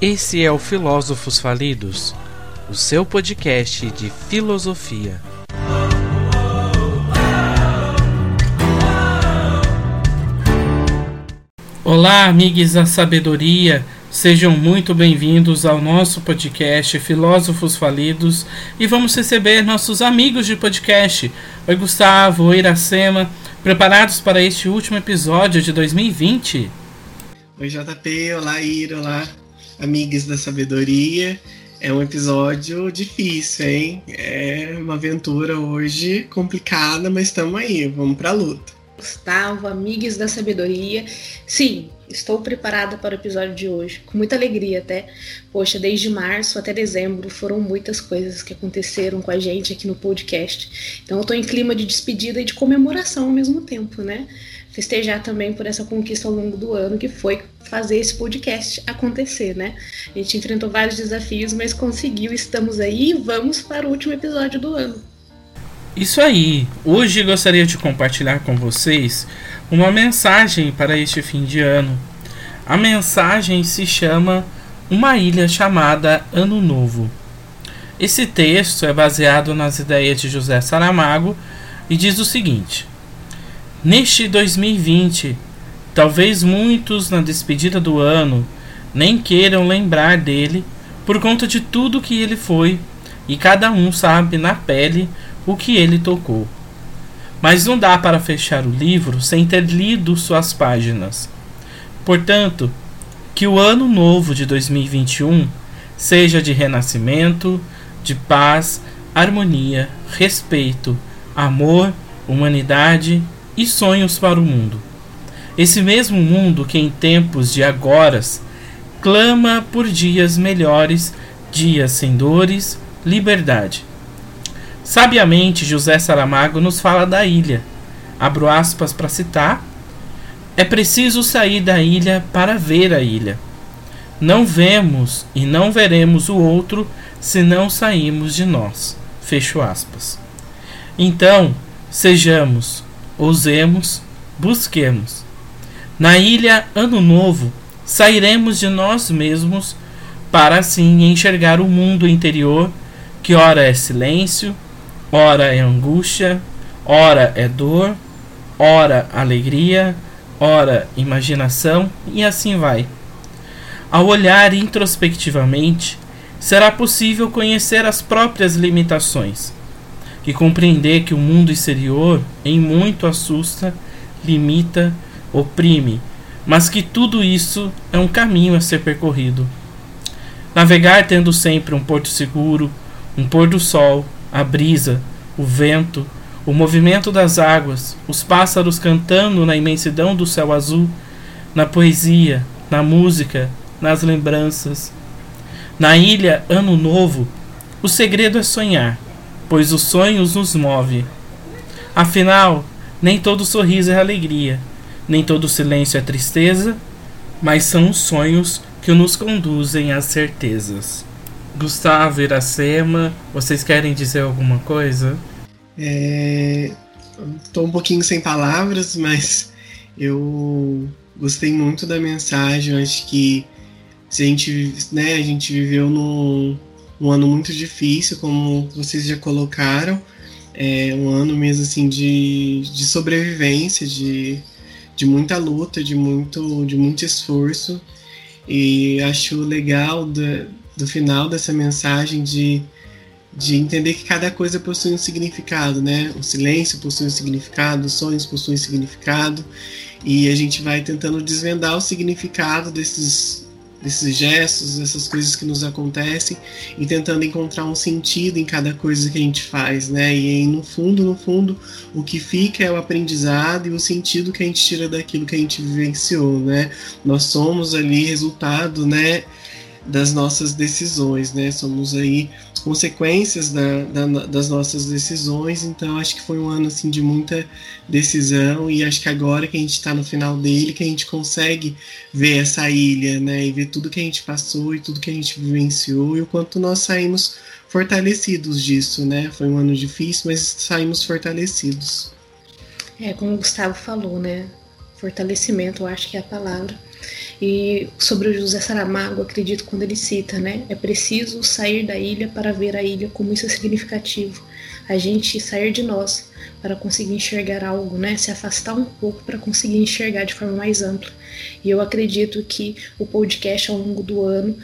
Esse é o Filósofos Falidos, o seu podcast de filosofia. Olá, amigos da sabedoria. Sejam muito bem-vindos ao nosso podcast Filósofos Falidos e vamos receber nossos amigos de podcast. Oi, Gustavo, oi, Iracema, preparados para este último episódio de 2020? Oi, JP, olá, Ira, olá, amigos da sabedoria. É um episódio difícil, hein? É uma aventura hoje complicada, mas estamos aí, vamos para a luta. Gustavo, amigos da sabedoria. Sim, estou preparada para o episódio de hoje, com muita alegria até. Poxa, desde março até dezembro foram muitas coisas que aconteceram com a gente aqui no podcast. Então eu estou em clima de despedida e de comemoração ao mesmo tempo, né? Festejar também por essa conquista ao longo do ano, que foi fazer esse podcast acontecer, né? A gente enfrentou vários desafios, mas conseguiu, estamos aí e vamos para o último episódio do ano. Isso aí! Hoje gostaria de compartilhar com vocês uma mensagem para este fim de ano. A mensagem se chama Uma Ilha Chamada Ano Novo. Esse texto é baseado nas ideias de José Saramago e diz o seguinte: Neste 2020, talvez muitos na despedida do ano nem queiram lembrar dele por conta de tudo que ele foi, e cada um sabe na pele o que ele tocou. Mas não dá para fechar o livro sem ter lido suas páginas. Portanto, que o ano novo de 2021 seja de renascimento, de paz, harmonia, respeito, amor, humanidade e sonhos para o mundo. Esse mesmo mundo que em tempos de agora clama por dias melhores, dias sem dores, liberdade. Sabiamente, José Saramago nos fala da ilha. Abro aspas para citar: É preciso sair da ilha para ver a ilha. Não vemos e não veremos o outro se não sairmos de nós. Fecho aspas. Então, sejamos, ousemos, busquemos. Na ilha Ano Novo, sairemos de nós mesmos para assim enxergar o mundo interior, que ora é silêncio, ora é angústia, ora é dor, ora alegria, ora imaginação e assim vai. Ao olhar introspectivamente, será possível conhecer as próprias limitações e compreender que o mundo exterior em muito assusta, limita, oprime, mas que tudo isso é um caminho a ser percorrido. Navegar tendo sempre um porto seguro, um pôr do sol, a brisa, o vento, o movimento das águas, os pássaros cantando na imensidão do céu azul, na poesia, na música, nas lembranças. Na ilha Ano Novo, o segredo é sonhar, pois os sonhos nos move. Afinal, nem todo sorriso é alegria, nem todo silêncio é tristeza, mas são os sonhos que nos conduzem às certezas. Gustavo, Iracema, vocês querem dizer alguma coisa? É, tô um pouquinho sem palavras, mas eu gostei muito da mensagem. Acho que a gente, né, a gente viveu num, num ano muito difícil, como vocês já colocaram. É um ano mesmo assim de, de sobrevivência, de, de muita luta, de muito, de muito esforço. E acho legal da, do final dessa mensagem de, de entender que cada coisa possui um significado, né? O silêncio possui um significado, os sonhos possuem um significado, e a gente vai tentando desvendar o significado desses desses gestos, dessas coisas que nos acontecem e tentando encontrar um sentido em cada coisa que a gente faz, né? E aí, no fundo, no fundo, o que fica é o aprendizado e o sentido que a gente tira daquilo que a gente vivenciou, né? Nós somos ali resultado, né? Das nossas decisões, né? Somos aí consequências da, da, das nossas decisões, então acho que foi um ano assim de muita decisão e acho que agora que a gente está no final dele que a gente consegue ver essa ilha, né? E ver tudo que a gente passou e tudo que a gente vivenciou e o quanto nós saímos fortalecidos disso, né? Foi um ano difícil, mas saímos fortalecidos. É, como o Gustavo falou, né? Fortalecimento, eu acho que é a palavra E sobre o José Saramago, acredito quando ele cita, né? É preciso sair da ilha para ver a ilha, como isso é significativo. A gente sair de nós para conseguir enxergar algo, né? Se afastar um pouco para conseguir enxergar de forma mais ampla. E eu acredito que o podcast ao longo do ano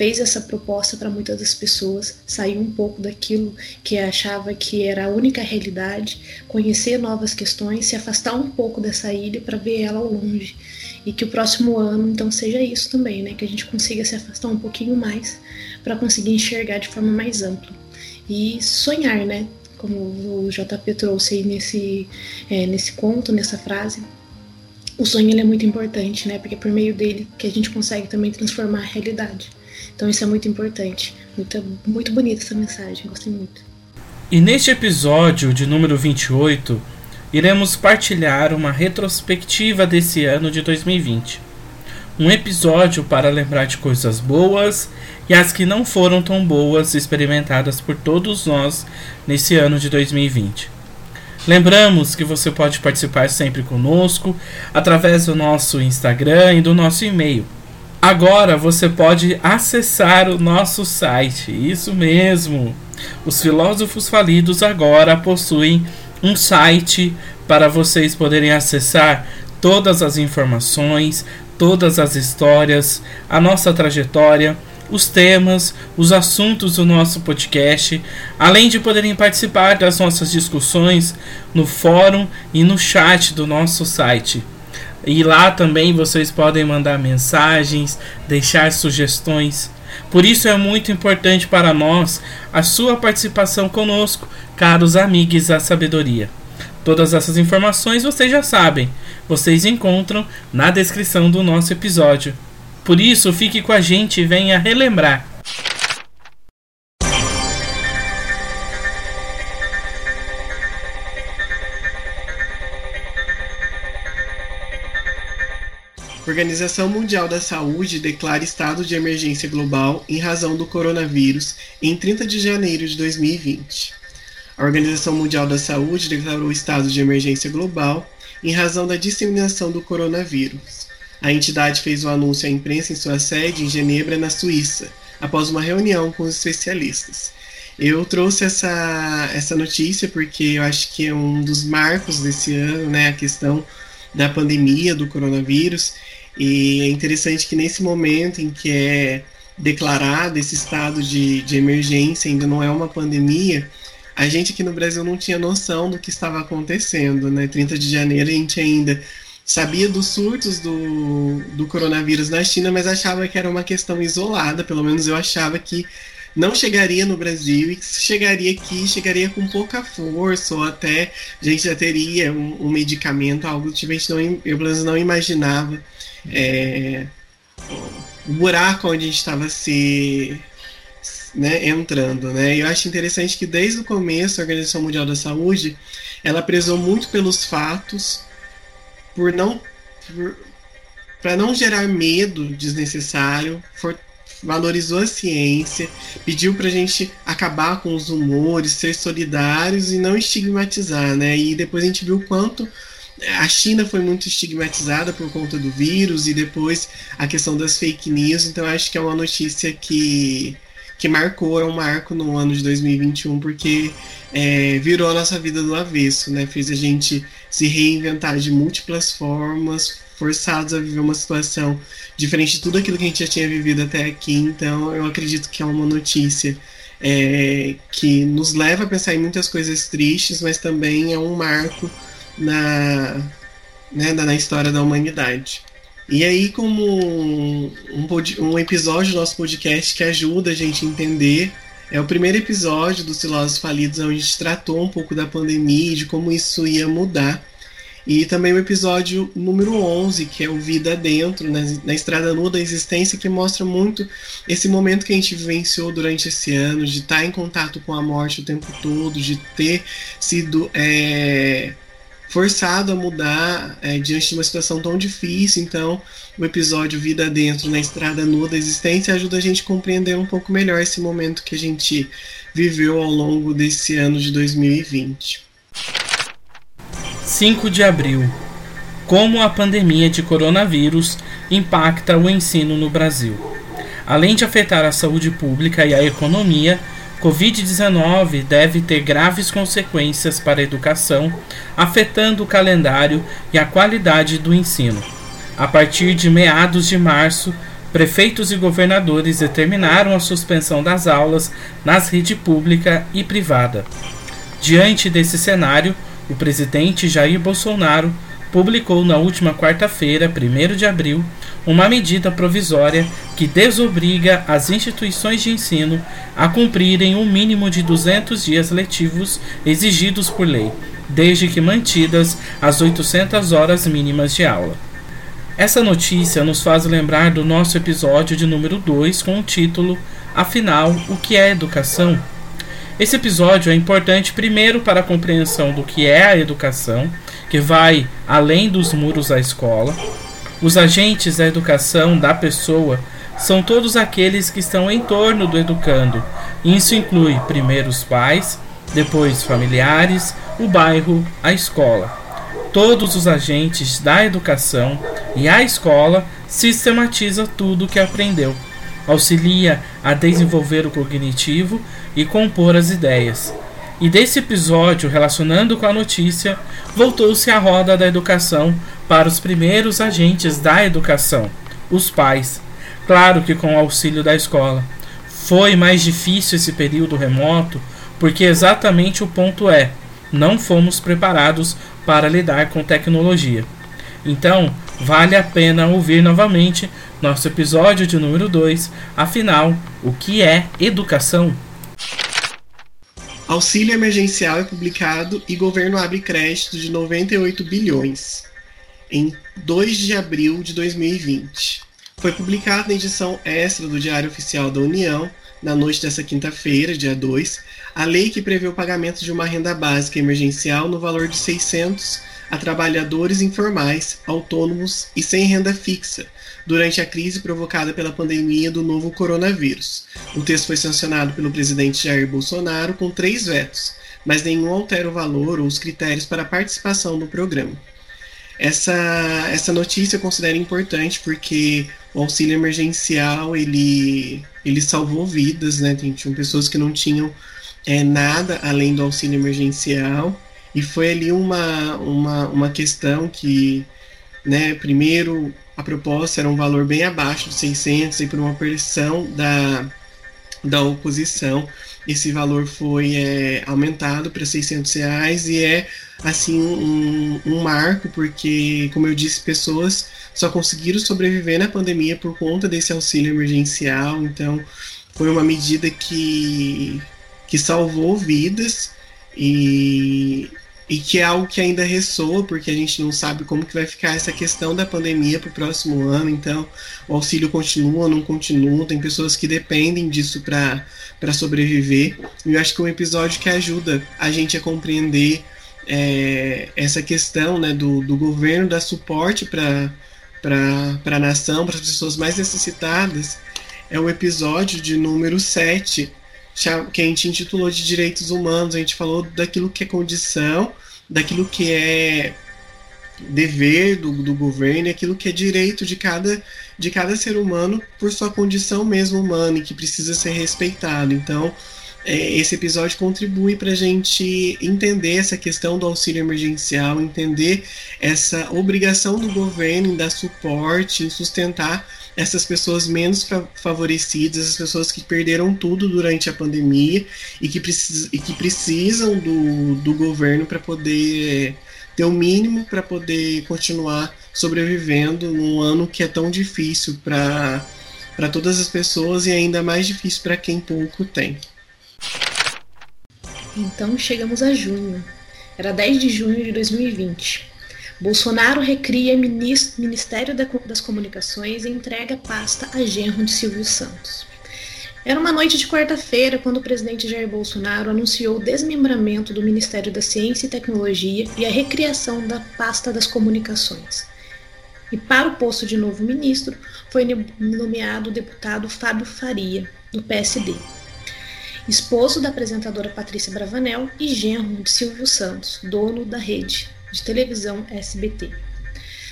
fez essa proposta para muitas das pessoas, sair um pouco daquilo que achava que era a única realidade, conhecer novas questões, se afastar um pouco dessa ilha para ver ela ao longe. E que o próximo ano então seja isso também, né? Que a gente consiga se afastar um pouquinho mais para conseguir enxergar de forma mais ampla. E sonhar, né? Como o JP trouxe aí nesse, é, nesse conto, nessa frase, o sonho ele é muito importante, né? Porque é por meio dele que a gente consegue também transformar a realidade. Então isso é muito importante. Muito, muito bonita essa mensagem, gostei muito. E neste episódio de número 28, iremos partilhar uma retrospectiva desse ano de 2020. Um episódio para lembrar de coisas boas e as que não foram tão boas experimentadas por todos nós nesse ano de 2020. Lembramos que você pode participar sempre conosco através do nosso Instagram e do nosso e-mail Agora você pode acessar o nosso site. Isso mesmo. Os filósofos falidos agora possuem um site para vocês poderem acessar todas as informações, todas as histórias, a nossa trajetória, os temas, os assuntos do nosso podcast, além de poderem participar das nossas discussões no fórum e no chat do nosso site. E lá também vocês podem mandar mensagens, deixar sugestões. Por isso é muito importante para nós a sua participação conosco, caros amigos da sabedoria. Todas essas informações vocês já sabem, vocês encontram na descrição do nosso episódio. Por isso, fique com a gente e venha relembrar Organização Mundial da Saúde declara estado de emergência global em razão do coronavírus em 30 de janeiro de 2020. A Organização Mundial da Saúde declarou estado de emergência global em razão da disseminação do coronavírus. A entidade fez o anúncio à imprensa em sua sede em Genebra, na Suíça, após uma reunião com os especialistas. Eu trouxe essa, essa notícia porque eu acho que é um dos marcos desse ano, né, a questão da pandemia do coronavírus e é interessante que nesse momento em que é declarado esse estado de, de emergência, ainda não é uma pandemia, a gente aqui no Brasil não tinha noção do que estava acontecendo, né? 30 de janeiro a gente ainda sabia dos surtos do, do coronavírus na China, mas achava que era uma questão isolada, pelo menos eu achava que não chegaria no Brasil e que chegaria aqui, chegaria com pouca força, ou até a gente já teria um, um medicamento, algo que a gente não, eu pelo menos não imaginava é, o buraco onde a gente estava se né, entrando. Né? Eu acho interessante que desde o começo a Organização Mundial da Saúde ela prezou muito pelos fatos, por não para não gerar medo desnecessário, for, valorizou a ciência, pediu para a gente acabar com os rumores, ser solidários e não estigmatizar, né? E depois a gente viu quanto a China foi muito estigmatizada por conta do vírus e depois a questão das fake news, então acho que é uma notícia que, que marcou, é um marco no ano de 2021, porque é, virou a nossa vida do avesso, né? Fez a gente se reinventar de múltiplas formas, forçados a viver uma situação diferente de tudo aquilo que a gente já tinha vivido até aqui, então eu acredito que é uma notícia é, que nos leva a pensar em muitas coisas tristes, mas também é um marco na, né, na história da humanidade. E aí, como um, um, episódio do nosso podcast que ajuda a gente a entender, é o primeiro episódio dos Filósofos Falidos, onde a gente tratou um pouco da pandemia e de como isso ia mudar. E também o episódio número 11, que é o Vida Dentro, na, na Estrada Nua da Existência, que mostra muito esse momento que a gente vivenciou durante esse ano, de estar em contato com a morte o tempo todo, de ter sido. É, forçado a mudar é, diante de uma situação tão difícil. Então, o episódio Vida Dentro na Estrada Nua da Existência ajuda a gente a compreender um pouco melhor esse momento que a gente viveu ao longo desse ano de 2020. 5 de abril Como a pandemia de coronavírus impacta o ensino no Brasil. Além de afetar a saúde pública e a economia, Covid-19 deve ter graves consequências para a educação, afetando o calendário e a qualidade do ensino. A partir de meados de março, prefeitos e governadores determinaram a suspensão das aulas nas redes pública e privada. Diante desse cenário, o presidente Jair Bolsonaro publicou na última quarta-feira, 1 de abril, uma medida provisória que desobriga as instituições de ensino a cumprirem um mínimo de 200 dias letivos exigidos por lei, desde que mantidas as 800 horas mínimas de aula. Essa notícia nos faz lembrar do nosso episódio de número 2 com o título Afinal, o que é educação? Esse episódio é importante primeiro para a compreensão do que é a educação, que vai além dos muros da escola. Os agentes da educação da pessoa são todos aqueles que estão em torno do educando. Isso inclui primeiro os pais, depois familiares, o bairro, a escola. Todos os agentes da educação e a escola sistematiza tudo o que aprendeu auxilia a desenvolver o cognitivo e compor as ideias. E desse episódio, relacionando com a notícia, voltou-se a roda da educação para os primeiros agentes da educação, os pais. Claro que com o auxílio da escola. Foi mais difícil esse período remoto, porque exatamente o ponto é: não fomos preparados para lidar com tecnologia. Então, vale a pena ouvir novamente nosso episódio de número 2. Afinal, o que é educação? Auxílio emergencial é publicado e governo abre crédito de 98 bilhões em 2 de abril de 2020. Foi publicado na edição extra do Diário Oficial da União, na noite dessa quinta-feira, dia 2, a lei que prevê o pagamento de uma renda básica emergencial no valor de 600 a trabalhadores informais, autônomos e sem renda fixa, durante a crise provocada pela pandemia do novo coronavírus. O texto foi sancionado pelo presidente Jair Bolsonaro com três vetos, mas nenhum altera o valor ou os critérios para a participação no programa. Essa, essa notícia eu considero importante porque o auxílio emergencial ele, ele salvou vidas, né? Tinham pessoas que não tinham é, nada além do auxílio emergencial e foi ali uma, uma, uma questão que, né, primeiro, a proposta era um valor bem abaixo de 600 e por uma pressão da, da oposição, esse valor foi é, aumentado para 600 reais e é assim um, um marco porque, como eu disse, pessoas só conseguiram sobreviver na pandemia por conta desse auxílio emergencial. Então, foi uma medida que, que salvou vidas e, e que é algo que ainda ressoa, porque a gente não sabe como que vai ficar essa questão da pandemia para o próximo ano, então o auxílio continua, não continua, tem pessoas que dependem disso para sobreviver, e eu acho que é um episódio que ajuda a gente a compreender é, essa questão né, do, do governo dar suporte para a nação, para as pessoas mais necessitadas, é o episódio de número 7, que a gente intitulou de Direitos Humanos. A gente falou daquilo que é condição, daquilo que é dever do, do governo e aquilo que é direito de cada, de cada ser humano por sua condição mesmo humana e que precisa ser respeitado. Então, é, esse episódio contribui para a gente entender essa questão do auxílio emergencial, entender essa obrigação do governo em dar suporte, em sustentar essas pessoas menos favorecidas, as pessoas que perderam tudo durante a pandemia e que, precis, e que precisam do, do governo para poder ter o mínimo para poder continuar sobrevivendo num ano que é tão difícil para todas as pessoas e ainda mais difícil para quem pouco tem. Então chegamos a junho. Era 10 de junho de 2020. Bolsonaro recria Ministério das Comunicações e entrega pasta a genro de Silvio Santos. Era uma noite de quarta-feira quando o presidente Jair Bolsonaro anunciou o desmembramento do Ministério da Ciência e Tecnologia e a recriação da pasta das comunicações. E para o posto de novo ministro foi nomeado o deputado Fábio Faria, do PSD, esposo da apresentadora Patrícia Bravanel e genro de Silvio Santos, dono da rede de televisão SBT.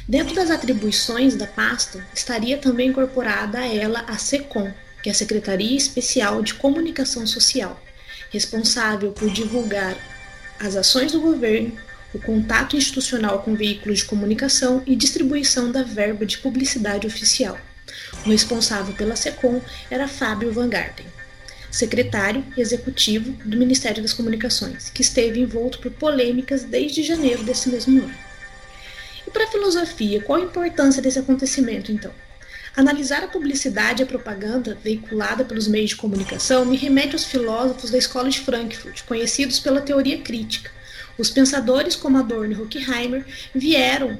Dentro das atribuições da pasta, estaria também incorporada a ela a SECOM, que é a Secretaria Especial de Comunicação Social, responsável por divulgar as ações do governo, o contato institucional com veículos de comunicação e distribuição da verba de publicidade oficial. O responsável pela SECOM era Fábio Van Garten, secretário executivo do Ministério das Comunicações, que esteve envolto por polêmicas desde janeiro desse mesmo ano. E para a filosofia, qual a importância desse acontecimento, então? Analisar a publicidade e a propaganda veiculada pelos meios de comunicação me remete aos filósofos da escola de Frankfurt, conhecidos pela teoria crítica. Os pensadores como Adorno e Horkheimer vieram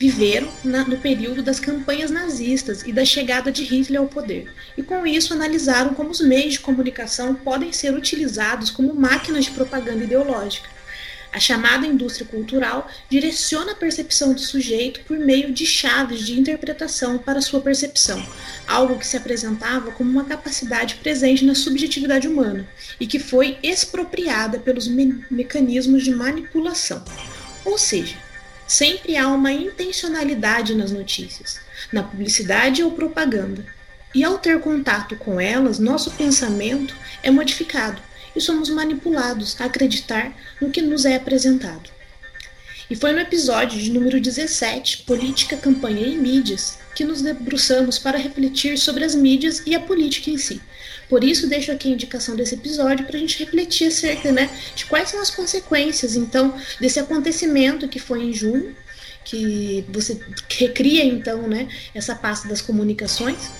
viveram na, no período das campanhas nazistas e da chegada de Hitler ao poder, e com isso analisaram como os meios de comunicação podem ser utilizados como máquinas de propaganda ideológica. A chamada indústria cultural direciona a percepção do sujeito por meio de chaves de interpretação para sua percepção, algo que se apresentava como uma capacidade presente na subjetividade humana e que foi expropriada pelos me mecanismos de manipulação. Ou seja, sempre há uma intencionalidade nas notícias, na publicidade ou propaganda. E ao ter contato com elas, nosso pensamento é modificado e somos manipulados a acreditar no que nos é apresentado. E foi no episódio de número 17, Política, Campanha e Mídias, que nos debruçamos para refletir sobre as mídias e a política em si. Por isso, deixo aqui a indicação desse episódio para a gente refletir acerca né, de quais são as consequências, então, desse acontecimento que foi em junho, que você recria, então, né, essa pasta das comunicações,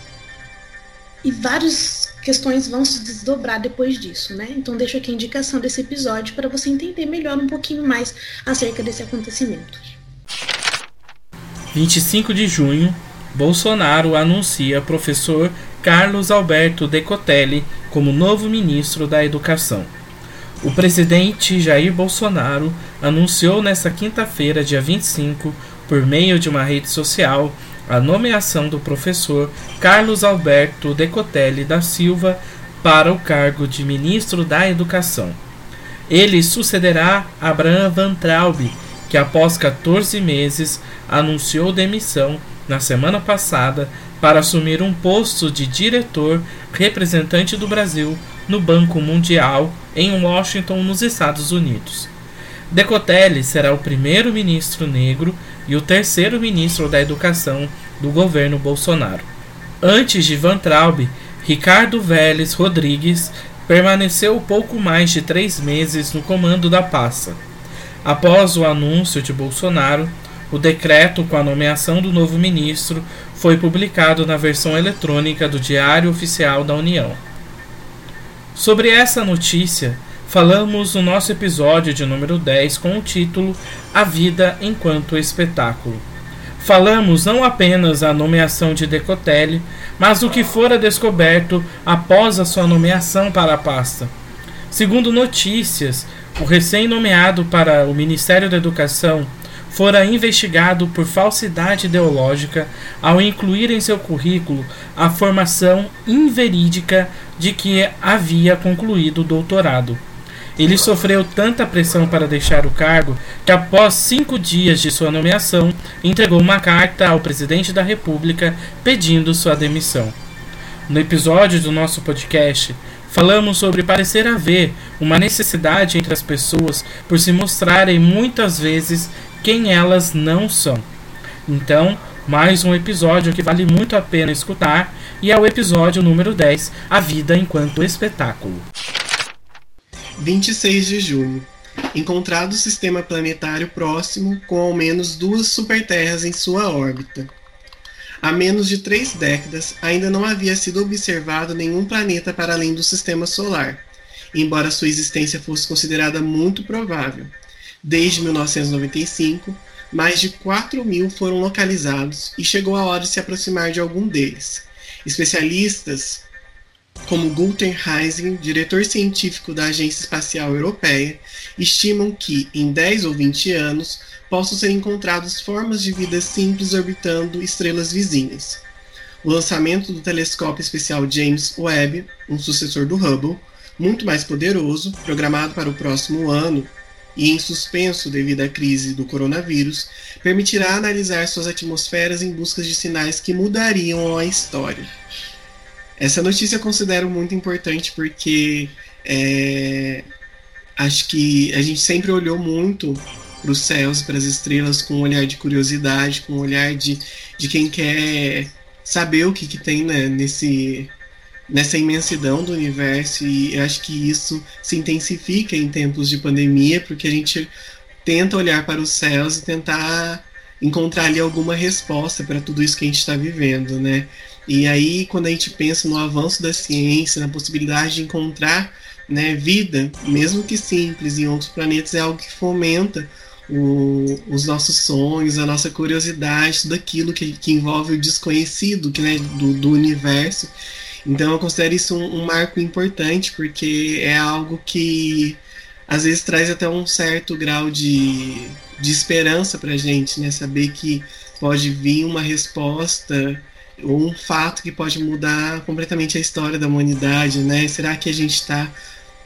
e várias questões vão se desdobrar depois disso, né? Então deixo aqui a indicação desse episódio para você entender melhor um pouquinho mais acerca desse acontecimento. 25 de junho, Bolsonaro anuncia professor Carlos Alberto Decotelli como novo ministro da Educação. O presidente Jair Bolsonaro anunciou nesta quinta-feira, dia 25, por meio de uma rede social, a nomeação do professor Carlos Alberto Decotelli da Silva para o cargo de ministro da Educação. Ele sucederá Abraham Van Traub, que após 14 meses anunciou demissão na semana passada para assumir um posto de diretor representante do Brasil no Banco Mundial em Washington, nos Estados Unidos. Decotelli será o primeiro ministro negro e o terceiro ministro da Educação do governo Bolsonaro. Antes de Van Traub, Ricardo Vélez Rodrigues permaneceu pouco mais de três meses no comando da pasta. Após o anúncio de Bolsonaro, o decreto com a nomeação do novo ministro foi publicado na versão eletrônica do Diário Oficial da União. Sobre essa notícia, falamos no nosso episódio de número 10 com o título A Vida enquanto Espetáculo. Falamos não apenas a nomeação de Decotelli, mas o que fora descoberto após a sua nomeação para a pasta. Segundo notícias, o recém-nomeado para o Ministério da Educação fora investigado por falsidade ideológica ao incluir em seu currículo a formação inverídica de que havia concluído o doutorado. Ele sofreu tanta pressão para deixar o cargo que, após cinco dias de sua nomeação, entregou uma carta ao presidente da República pedindo sua demissão. No episódio do nosso podcast, falamos sobre parecer haver uma necessidade entre as pessoas por se mostrarem muitas vezes quem elas não são. Então, mais um episódio que vale muito a pena escutar e é o episódio número 10, A Vida enquanto Espetáculo. 26 de junho. Encontrado sistema planetário próximo com ao menos duas superterras em sua órbita. Há menos de três décadas, ainda não havia sido observado nenhum planeta para além do sistema solar, embora sua existência fosse considerada muito provável. Desde 1995, mais de 4 mil foram localizados e chegou a hora de se aproximar de algum deles. Especialistas como Gunther Heising, diretor científico da Agência Espacial Europeia, estimam que, em 10 ou 20 anos, possam ser encontradas formas de vida simples orbitando estrelas vizinhas. O lançamento do telescópio especial James Webb, um sucessor do Hubble, muito mais poderoso, programado para o próximo ano, e em suspenso devido à crise do coronavírus, permitirá analisar suas atmosferas em busca de sinais que mudariam a história. Essa notícia eu considero muito importante porque é, acho que a gente sempre olhou muito para os céus, para as estrelas, com um olhar de curiosidade, com um olhar de, de quem quer saber o que, que tem né, nesse, nessa imensidão do universo. E acho que isso se intensifica em tempos de pandemia, porque a gente tenta olhar para os céus e tentar encontrar ali alguma resposta para tudo isso que a gente está vivendo, né? E aí, quando a gente pensa no avanço da ciência, na possibilidade de encontrar né, vida, mesmo que simples, em outros planetas, é algo que fomenta o, os nossos sonhos, a nossa curiosidade, tudo aquilo que, que envolve o desconhecido que, né, do, do universo. Então eu considero isso um, um, marco importante, porque é algo que às vezes traz até um certo grau de, de esperança para a gente, né? Saber que pode vir uma resposta ou um fato que pode mudar completamente a história da humanidade, né? Será que a gente está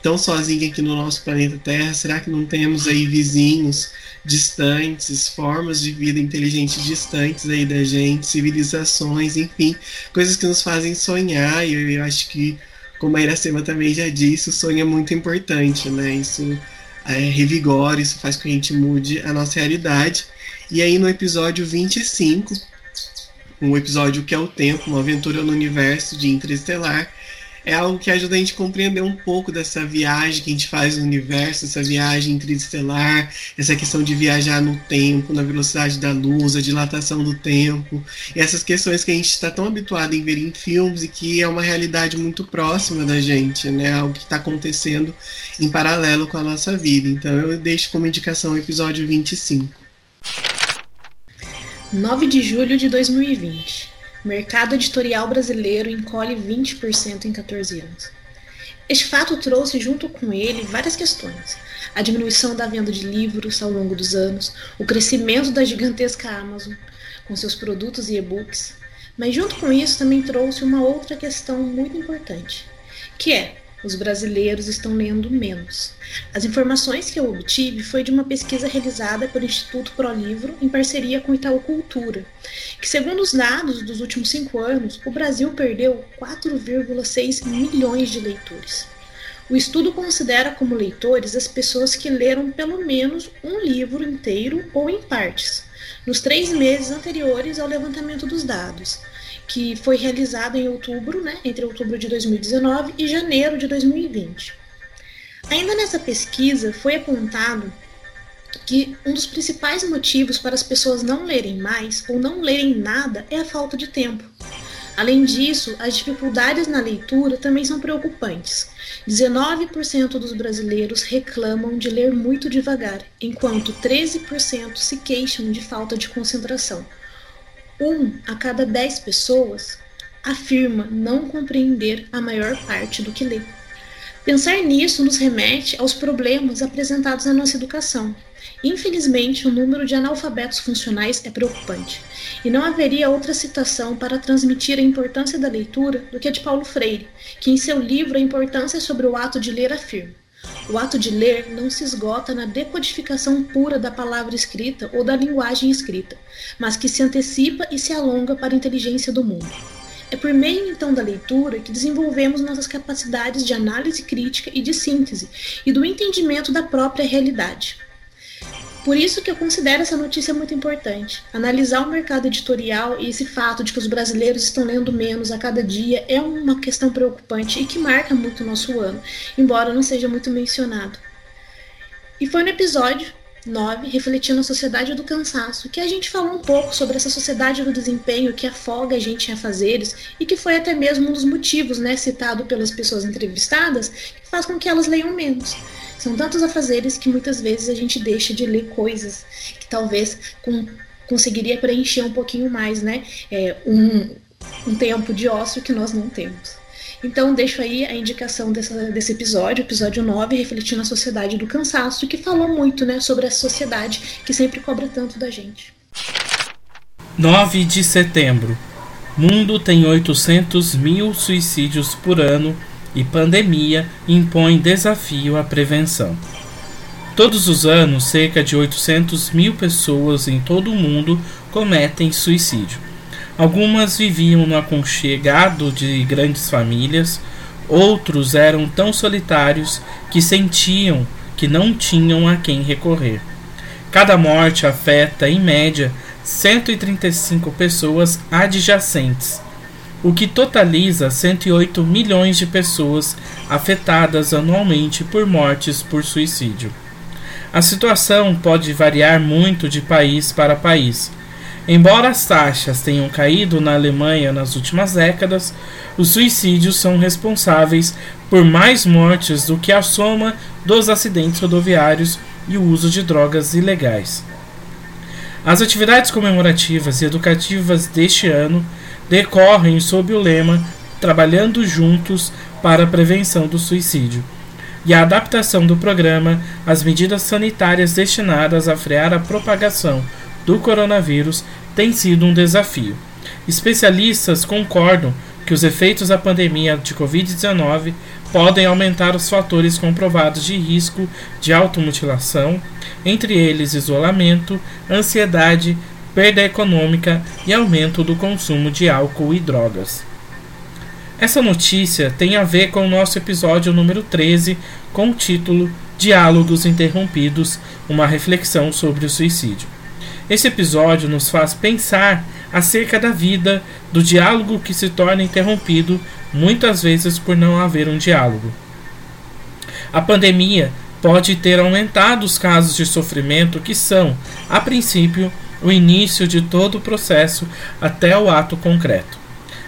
tão sozinho aqui no nosso planeta Terra? Será que não temos aí vizinhos distantes, formas de vida inteligente distantes aí da gente, civilizações, enfim, coisas que nos fazem sonhar. E eu, eu acho que, como a Iracema também já disse, o sonho é muito importante, né? Isso é, revigora, isso faz com que a gente mude a nossa realidade. E aí no episódio 25, um episódio que é o tempo, uma aventura no universo de Interestelar, é algo que ajuda a gente a compreender um pouco dessa viagem que a gente faz no universo, essa viagem interestelar, essa questão de viajar no tempo, na velocidade da luz, a dilatação do tempo, e essas questões que a gente está tão habituado em ver em filmes e que é uma realidade muito próxima da gente, né? Algo que está acontecendo em paralelo com a nossa vida. Então eu deixo como indicação o episódio 25. 9 de julho de 2020. Mercado editorial brasileiro encolhe 20% em 14 anos. Este fato trouxe junto com ele várias questões. A diminuição da venda de livros ao longo dos anos, o crescimento da gigantesca Amazon com seus produtos e e-books, mas junto com isso também trouxe uma outra questão muito importante, que é os brasileiros estão lendo menos. As informações que eu obtive foi de uma pesquisa realizada pelo Instituto ProLivro em parceria com Itaú Cultura, que segundo os dados dos últimos cinco anos, o Brasil perdeu 4,6 milhões de leitores. O estudo considera como leitores as pessoas que leram pelo menos um livro inteiro ou em partes, nos três meses anteriores ao levantamento dos dados, que foi realizado em outubro, né, entre outubro de 2019 e janeiro de 2020. Ainda nessa pesquisa foi apontado que um dos principais motivos para as pessoas não lerem mais ou não lerem nada é a falta de tempo. Além disso, as dificuldades na leitura também são preocupantes. 19% dos brasileiros reclamam de ler muito devagar, enquanto 13% se queixam de falta de concentração. Um a cada dez pessoas afirma não compreender a maior parte do que lê. Pensar nisso nos remete aos problemas apresentados na nossa educação. Infelizmente, o número de analfabetos funcionais é preocupante, e não haveria outra citação para transmitir a importância da leitura do que a de Paulo Freire, que em seu livro A Importância sobre o Ato de Ler afirma: o ato de ler não se esgota na decodificação pura da palavra escrita ou da linguagem escrita, mas que se antecipa e se alonga para a inteligência do mundo. É por meio então da leitura que desenvolvemos nossas capacidades de análise crítica e de síntese e do entendimento da própria realidade. Por isso que eu considero essa notícia muito importante. Analisar o mercado editorial e esse fato de que os brasileiros estão lendo menos a cada dia é uma questão preocupante e que marca muito o nosso ano, embora não seja muito mencionado. E foi no episódio 9, refletindo a sociedade do cansaço, que a gente falou um pouco sobre essa sociedade do desempenho que afoga a gente em afazeres e que foi até mesmo um dos motivos, né, citado pelas pessoas entrevistadas, que faz com que elas leiam menos. São tantos afazeres que muitas vezes a gente deixa de ler coisas que talvez com, conseguiria preencher um pouquinho mais, né? É, um, um tempo de ócio que nós não temos. Então, deixo aí a indicação dessa, desse episódio, episódio 9, refletindo a sociedade do cansaço, que falou muito né, sobre a sociedade que sempre cobra tanto da gente. 9 de setembro. Mundo tem 800 mil suicídios por ano e pandemia impõe desafio à prevenção. Todos os anos, cerca de 800 mil pessoas em todo o mundo cometem suicídio. Algumas viviam no aconchegado de grandes famílias, outros eram tão solitários que sentiam que não tinham a quem recorrer. Cada morte afeta, em média, 135 pessoas adjacentes, o que totaliza 108 milhões de pessoas afetadas anualmente por mortes por suicídio. A situação pode variar muito de país para país. Embora as taxas tenham caído na Alemanha nas últimas décadas, os suicídios são responsáveis por mais mortes do que a soma dos acidentes rodoviários e o uso de drogas ilegais. As atividades comemorativas e educativas deste ano decorrem sob o lema Trabalhando Juntos para a Prevenção do Suicídio e a adaptação do programa às medidas sanitárias destinadas a frear a propagação do coronavírus tem sido um desafio. Especialistas concordam que os efeitos da pandemia de Covid-19 podem aumentar os fatores comprovados de risco de automutilação, entre eles isolamento, ansiedade, perda econômica e aumento do consumo de álcool e drogas. Essa notícia tem a ver com o nosso episódio número 13, com o título Diálogos Interrompidos Uma reflexão sobre o suicídio. Esse episódio nos faz pensar acerca da vida, do diálogo que se torna interrompido muitas vezes por não haver um diálogo. A pandemia pode ter aumentado os casos de sofrimento que são, a princípio, o início de todo o processo até o ato concreto.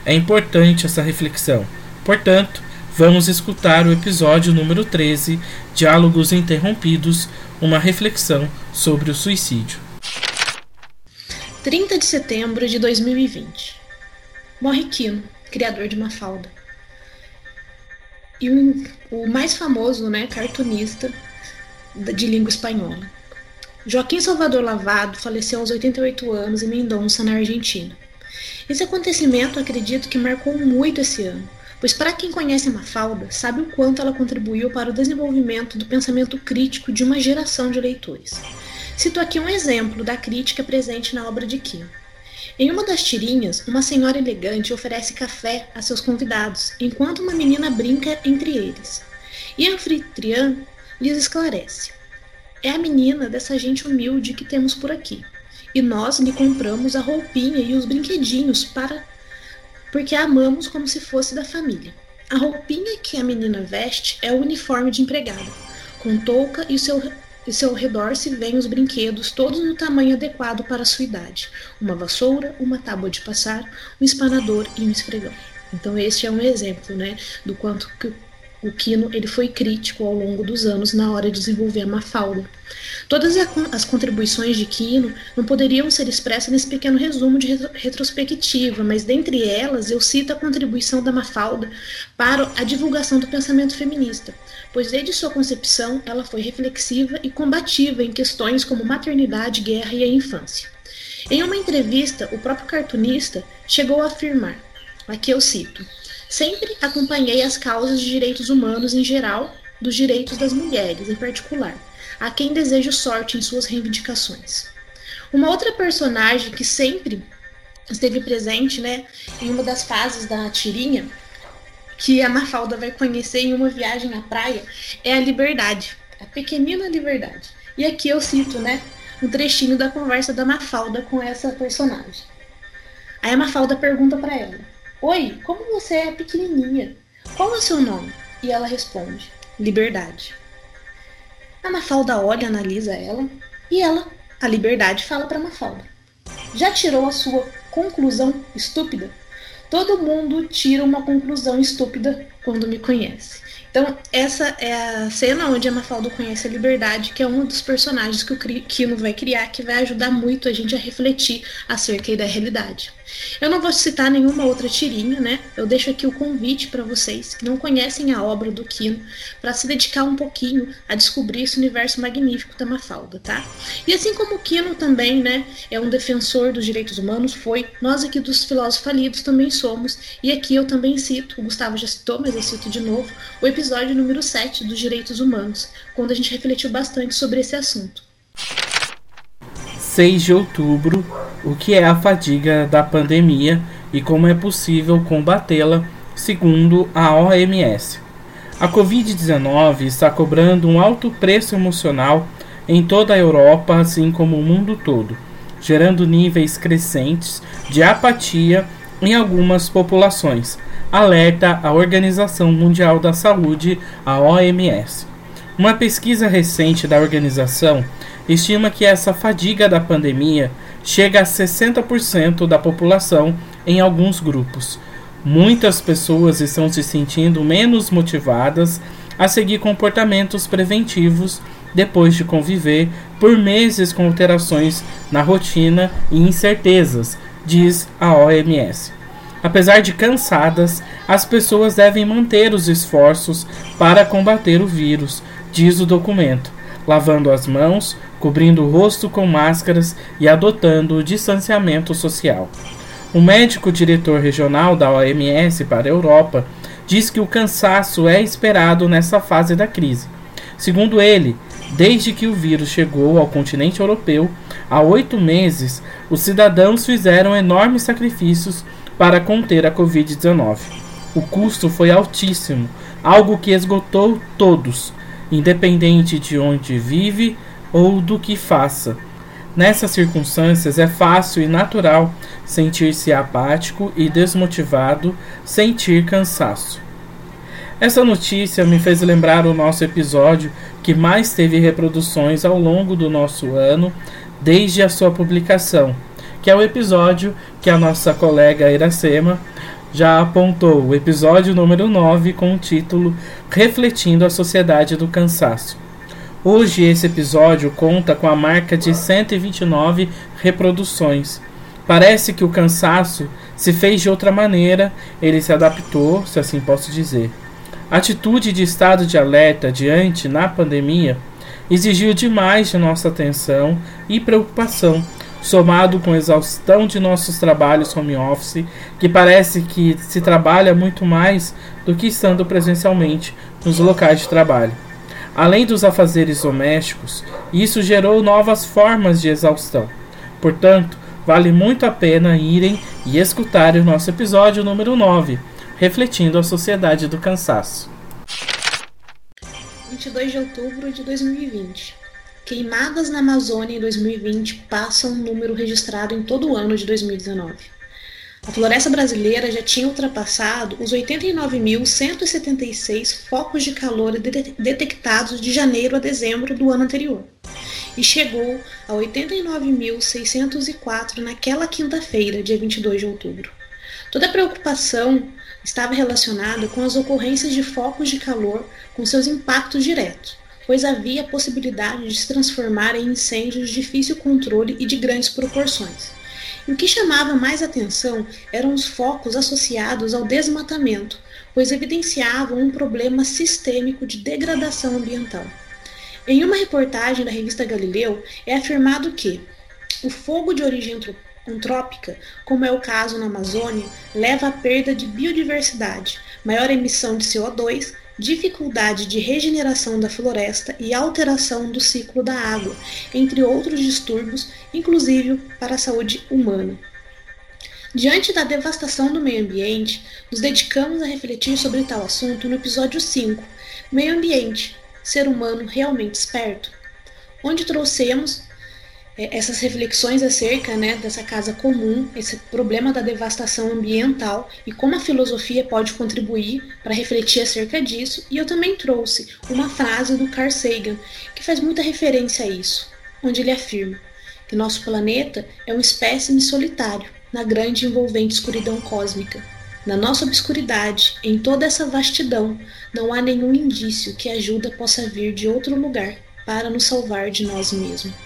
É importante essa reflexão. Portanto, vamos escutar o episódio número 13, Diálogos Interrompidos uma reflexão sobre o suicídio. 30 de setembro de 2020. Morre Quino, criador de Mafalda. E um, o mais famoso, né, cartunista de língua espanhola. Joaquim Salvador Lavado faleceu aos 88 anos em Mendonça, na Argentina. Esse acontecimento acredito que marcou muito esse ano, pois para quem conhece Mafalda, sabe o quanto ela contribuiu para o desenvolvimento do pensamento crítico de uma geração de leitores. Cito aqui um exemplo da crítica presente na obra de Kim. Em uma das tirinhas, uma senhora elegante oferece café a seus convidados, enquanto uma menina brinca entre eles. E anfitriã lhes esclarece: É a menina dessa gente humilde que temos por aqui e nós lhe compramos a roupinha e os brinquedinhos para porque a amamos como se fosse da família. A roupinha que a menina veste é o uniforme de empregada, com touca e seu e seu redor se vêem os brinquedos, todos no tamanho adequado para a sua idade: uma vassoura, uma tábua de passar, um espanador e um esfregão. Então este é um exemplo, né, do quanto que o Quino ele foi crítico ao longo dos anos na hora de desenvolver a Mafalda. Todas as contribuições de Quino não poderiam ser expressas nesse pequeno resumo de retrospectiva, mas dentre elas eu cito a contribuição da Mafalda para a divulgação do pensamento feminista, pois desde sua concepção ela foi reflexiva e combativa em questões como maternidade, guerra e a infância. Em uma entrevista, o próprio cartunista chegou a afirmar, aqui eu cito, Sempre acompanhei as causas de direitos humanos em geral, dos direitos das mulheres em particular, a quem desejo sorte em suas reivindicações. Uma outra personagem que sempre esteve presente, né, em uma das fases da tirinha, que a Mafalda vai conhecer em uma viagem à praia, é a Liberdade, a pequenina Liberdade. E aqui eu cito, né, um trechinho da conversa da Mafalda com essa personagem. Aí a Mafalda pergunta para ela: Oi, como você é pequenininha? Qual é o seu nome? E ela responde: Liberdade. A Mafalda olha, analisa ela e ela, a Liberdade, fala para Mafalda: Já tirou a sua conclusão estúpida? Todo mundo tira uma conclusão estúpida quando me conhece. Então, essa é a cena onde a Mafalda conhece a liberdade, que é um dos personagens que o Kino vai criar, que vai ajudar muito a gente a refletir acerca da realidade. Eu não vou citar nenhuma outra tirinha, né? Eu deixo aqui o convite para vocês que não conhecem a obra do Quino para se dedicar um pouquinho a descobrir esse universo magnífico da Mafalda, tá? E assim como o Quino também, né, é um defensor dos direitos humanos, foi, nós aqui dos filósofos falidos também somos, e aqui eu também cito, o Gustavo já citou, mas eu cito de novo, o episódio número 7 dos direitos humanos, quando a gente refletiu bastante sobre esse assunto. 6 de outubro, o que é a fadiga da pandemia e como é possível combatê-la, segundo a OMS. A Covid-19 está cobrando um alto preço emocional em toda a Europa, assim como o mundo todo, gerando níveis crescentes de apatia em algumas populações, alerta a Organização Mundial da Saúde, a OMS. Uma pesquisa recente da organização estima que essa fadiga da pandemia chega a 60% da população em alguns grupos. Muitas pessoas estão se sentindo menos motivadas a seguir comportamentos preventivos depois de conviver por meses com alterações na rotina e incertezas, diz a OMS. Apesar de cansadas, as pessoas devem manter os esforços para combater o vírus, diz o documento, lavando as mãos, cobrindo o rosto com máscaras e adotando o distanciamento social. O médico diretor regional da OMS para a Europa diz que o cansaço é esperado nessa fase da crise. Segundo ele, desde que o vírus chegou ao continente europeu, há oito meses, os cidadãos fizeram enormes sacrifícios para conter a Covid-19. O custo foi altíssimo, algo que esgotou todos, independente de onde vive ou do que faça. Nessas circunstâncias é fácil e natural sentir-se apático e desmotivado, sentir cansaço. Essa notícia me fez lembrar o nosso episódio que mais teve reproduções ao longo do nosso ano, desde a sua publicação, que é o episódio que a nossa colega Iracema já apontou, o episódio número 9, com o título Refletindo a Sociedade do Cansaço. Hoje esse episódio conta com a marca de 129 reproduções. Parece que o cansaço se fez de outra maneira, ele se adaptou, se assim posso dizer. Atitude de estado de alerta diante na pandemia exigiu demais de nossa atenção e preocupação, somado com a exaustão de nossos trabalhos home office, que parece que se trabalha muito mais do que estando presencialmente nos locais de trabalho. Além dos afazeres domésticos, isso gerou novas formas de exaustão. Portanto, vale muito a pena irem e escutarem o nosso episódio número 9, Refletindo a Sociedade do Cansaço. 22 de outubro de 2020. Queimadas na Amazônia em 2020 passam um número registrado em todo o ano de 2019. A floresta brasileira já tinha ultrapassado os 89.176 focos de calor detectados de janeiro a dezembro do ano anterior e chegou a 89.604 naquela quinta-feira, dia 22 de outubro. Toda a preocupação estava relacionada com as ocorrências de focos de calor com seus impactos diretos, pois havia a possibilidade de se transformar em incêndios de difícil controle e de grandes proporções. E o que chamava mais atenção eram os focos associados ao desmatamento, pois evidenciavam um problema sistêmico de degradação ambiental. Em uma reportagem da revista Galileu, é afirmado que o fogo de origem antrópica, como é o caso na Amazônia, leva à perda de biodiversidade, maior emissão de CO2, dificuldade de regeneração da floresta e alteração do ciclo da água, entre outros distúrbios, inclusive para a saúde humana. Diante da devastação do meio ambiente, nos dedicamos a refletir sobre tal assunto no episódio 5, Meio Ambiente, Ser Humano Realmente Esperto, onde trouxemos essas reflexões acerca né, dessa casa comum, esse problema da devastação ambiental e como a filosofia pode contribuir para refletir acerca disso. E eu também trouxe uma frase do Carl Sagan que faz muita referência a isso, onde ele afirma que nosso planeta é um espécime solitário na grande envolvente escuridão cósmica. Na nossa obscuridade, em toda essa vastidão, não há nenhum indício que ajuda possa vir de outro lugar para nos salvar de nós mesmos.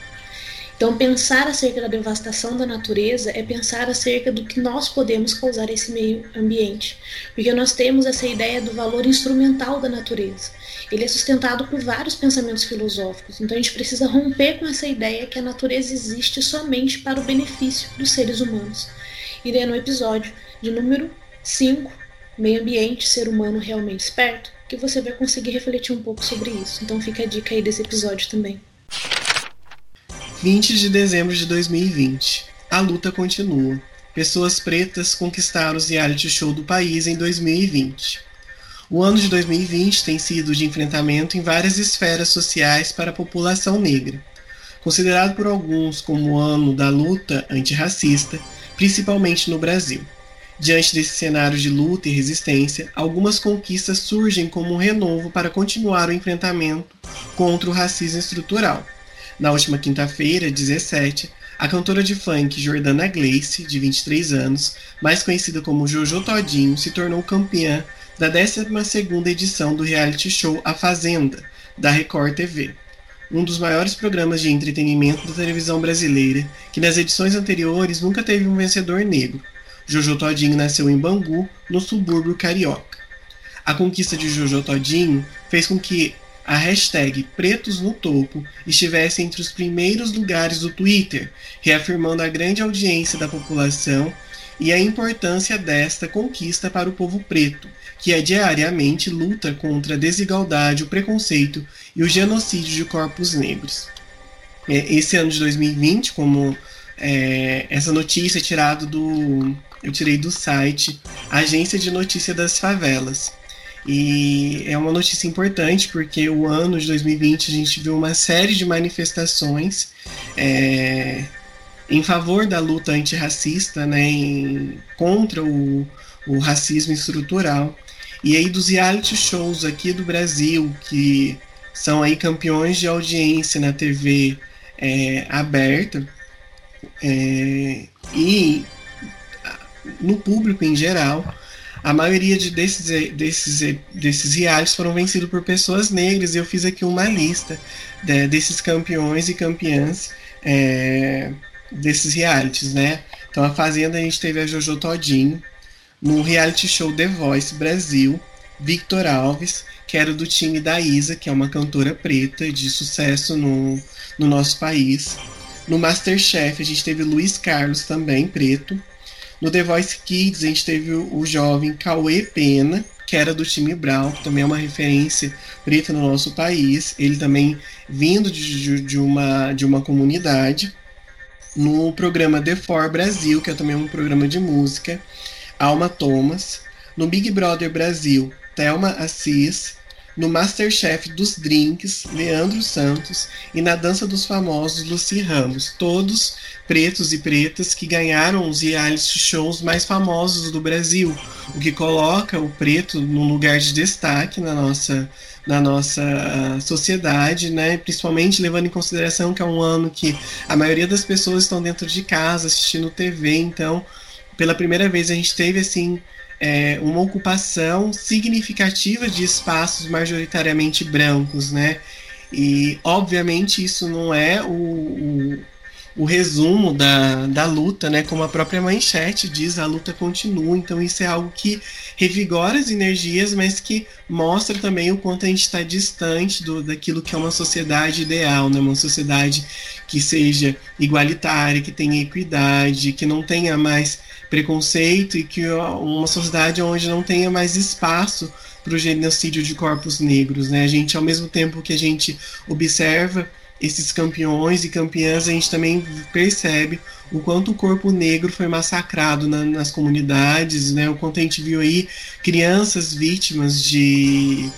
Então, pensar acerca da devastação da natureza é pensar acerca do que nós podemos causar esse meio ambiente, porque nós temos essa ideia do valor instrumental da natureza. Ele é sustentado por vários pensamentos filosóficos, então a gente precisa romper com essa ideia que a natureza existe somente para o benefício dos seres humanos. Daí no episódio de número 5, Meio Ambiente, Ser Humano Realmente Esperto, que você vai conseguir refletir um pouco sobre isso. Então fica a dica aí desse episódio também. 20 de dezembro de 2020. A luta continua. Pessoas pretas conquistaram os reality show do país em 2020. O ano de 2020 tem sido de enfrentamento em várias esferas sociais para a população negra. Considerado por alguns como o ano da luta antirracista, principalmente no Brasil. Diante desse cenário de luta e resistência, algumas conquistas surgem como um renovo para continuar o enfrentamento contra o racismo estrutural. Na última quinta-feira, 17, a cantora de funk Jordana Gleice, de 23 anos, mais conhecida como Jojo Todinho, se tornou campeã da 12ª edição do reality show A Fazenda, da Record TV, um dos maiores programas de entretenimento da televisão brasileira, que nas edições anteriores nunca teve um vencedor negro. Jojo Todinho nasceu em Bangu, no subúrbio carioca. A conquista de Jojo Todinho fez com que a hashtag Pretos no Topo estivesse entre os primeiros lugares do Twitter, reafirmando a grande audiência da população e a importância desta conquista para o povo preto, que é diariamente luta contra a desigualdade, o preconceito e o genocídio de corpos negros. É, esse ano de 2020, como é, essa notícia é tirada do. Eu tirei do site Agência de Notícia das Favelas. E é uma notícia importante porque o ano de 2020 a gente viu uma série de manifestações é, em favor da luta antirracista, né, em, contra o, o racismo estrutural. E aí dos reality shows aqui do Brasil, que são aí campeões de audiência na TV é, aberta, é, e no público em geral, a maioria de desses, desses, desses realities foram vencidos por pessoas negras, e eu fiz aqui uma lista de, desses campeões e campeãs é, desses realities, né? Então, a Fazenda a gente teve a Jojo Todinho, no reality show The Voice Brasil, Victor Alves, que era do time da Isa, que é uma cantora preta de sucesso no, no nosso país. No Masterchef a gente teve Luiz Carlos também, preto. No The Voice Kids a gente teve o, jovem Cauê Pena, que era do time Brown, que também é uma referência preta no nosso país. Ele também vindo de, de, uma, de uma comunidade. No programa The For Brasil, que é também um programa de música, Alma Thomas, no Big Brother Brasil, Thelma Assis, no Masterchef dos Drinks, Leandro Santos e na Dança dos Famosos, Lucy Ramos, todos pretos e pretas que ganharam os reality shows mais famosos do Brasil, o que coloca o preto num lugar de destaque na nossa na nossa ah, sociedade, né? Principalmente levando em consideração que é um ano que a maioria das pessoas estão dentro de casa assistindo TV, então pela primeira vez a gente teve assim é, uma ocupação significativa de espaços majoritariamente brancos, né? E obviamente isso não é o, o, o, resumo da, da luta, né? Como a própria manchete diz, a luta continua. Então isso é algo que revigora as energias, mas que mostra também o quanto a gente está distante do, daquilo que é uma sociedade ideal, né? Uma sociedade que seja igualitária, que tenha equidade, que não tenha mais preconceito e que uma sociedade onde não tenha mais espaço para o genocídio de corpos negros, né? A gente, ao mesmo tempo que a gente observa esses campeões e campeãs, a gente também percebe o quanto o corpo negro foi massacrado na, nas comunidades, né? O quanto a gente viu aí crianças vítimas de,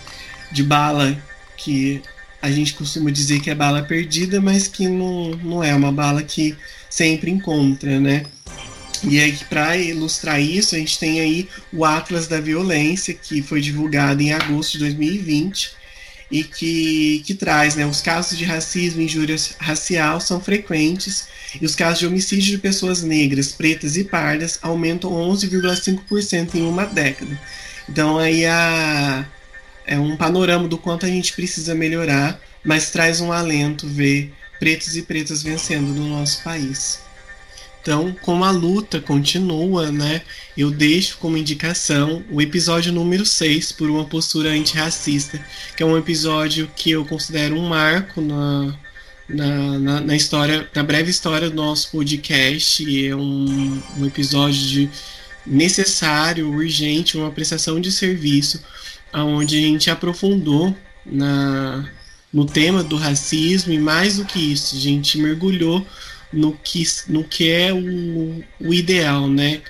de bala que a gente costuma dizer que é bala perdida, mas que não, não é uma bala que sempre encontra, né? E aí, para ilustrar isso, a gente tem aí o Atlas da Violência, que foi divulgado em agosto de 2020 e que, que traz, né, os casos de racismo e injúria racial são frequentes e os casos de homicídio de pessoas negras, pretas e pardas aumentam 11,5% em uma década. Então aí a, é um panorama do quanto a gente precisa melhorar, mas traz um alento ver pretos e pretas vencendo no nosso país. Então, como a luta continua, né, eu deixo como indicação o episódio número 6, por uma postura antirracista, que é um episódio que eu considero um marco na, na, na, na história, na breve história do nosso podcast. É um, um episódio de necessário, urgente, uma prestação de serviço, onde a gente aprofundou na, no tema do racismo e mais do que isso, a gente mergulhou no que, no que é o, o ideal, né?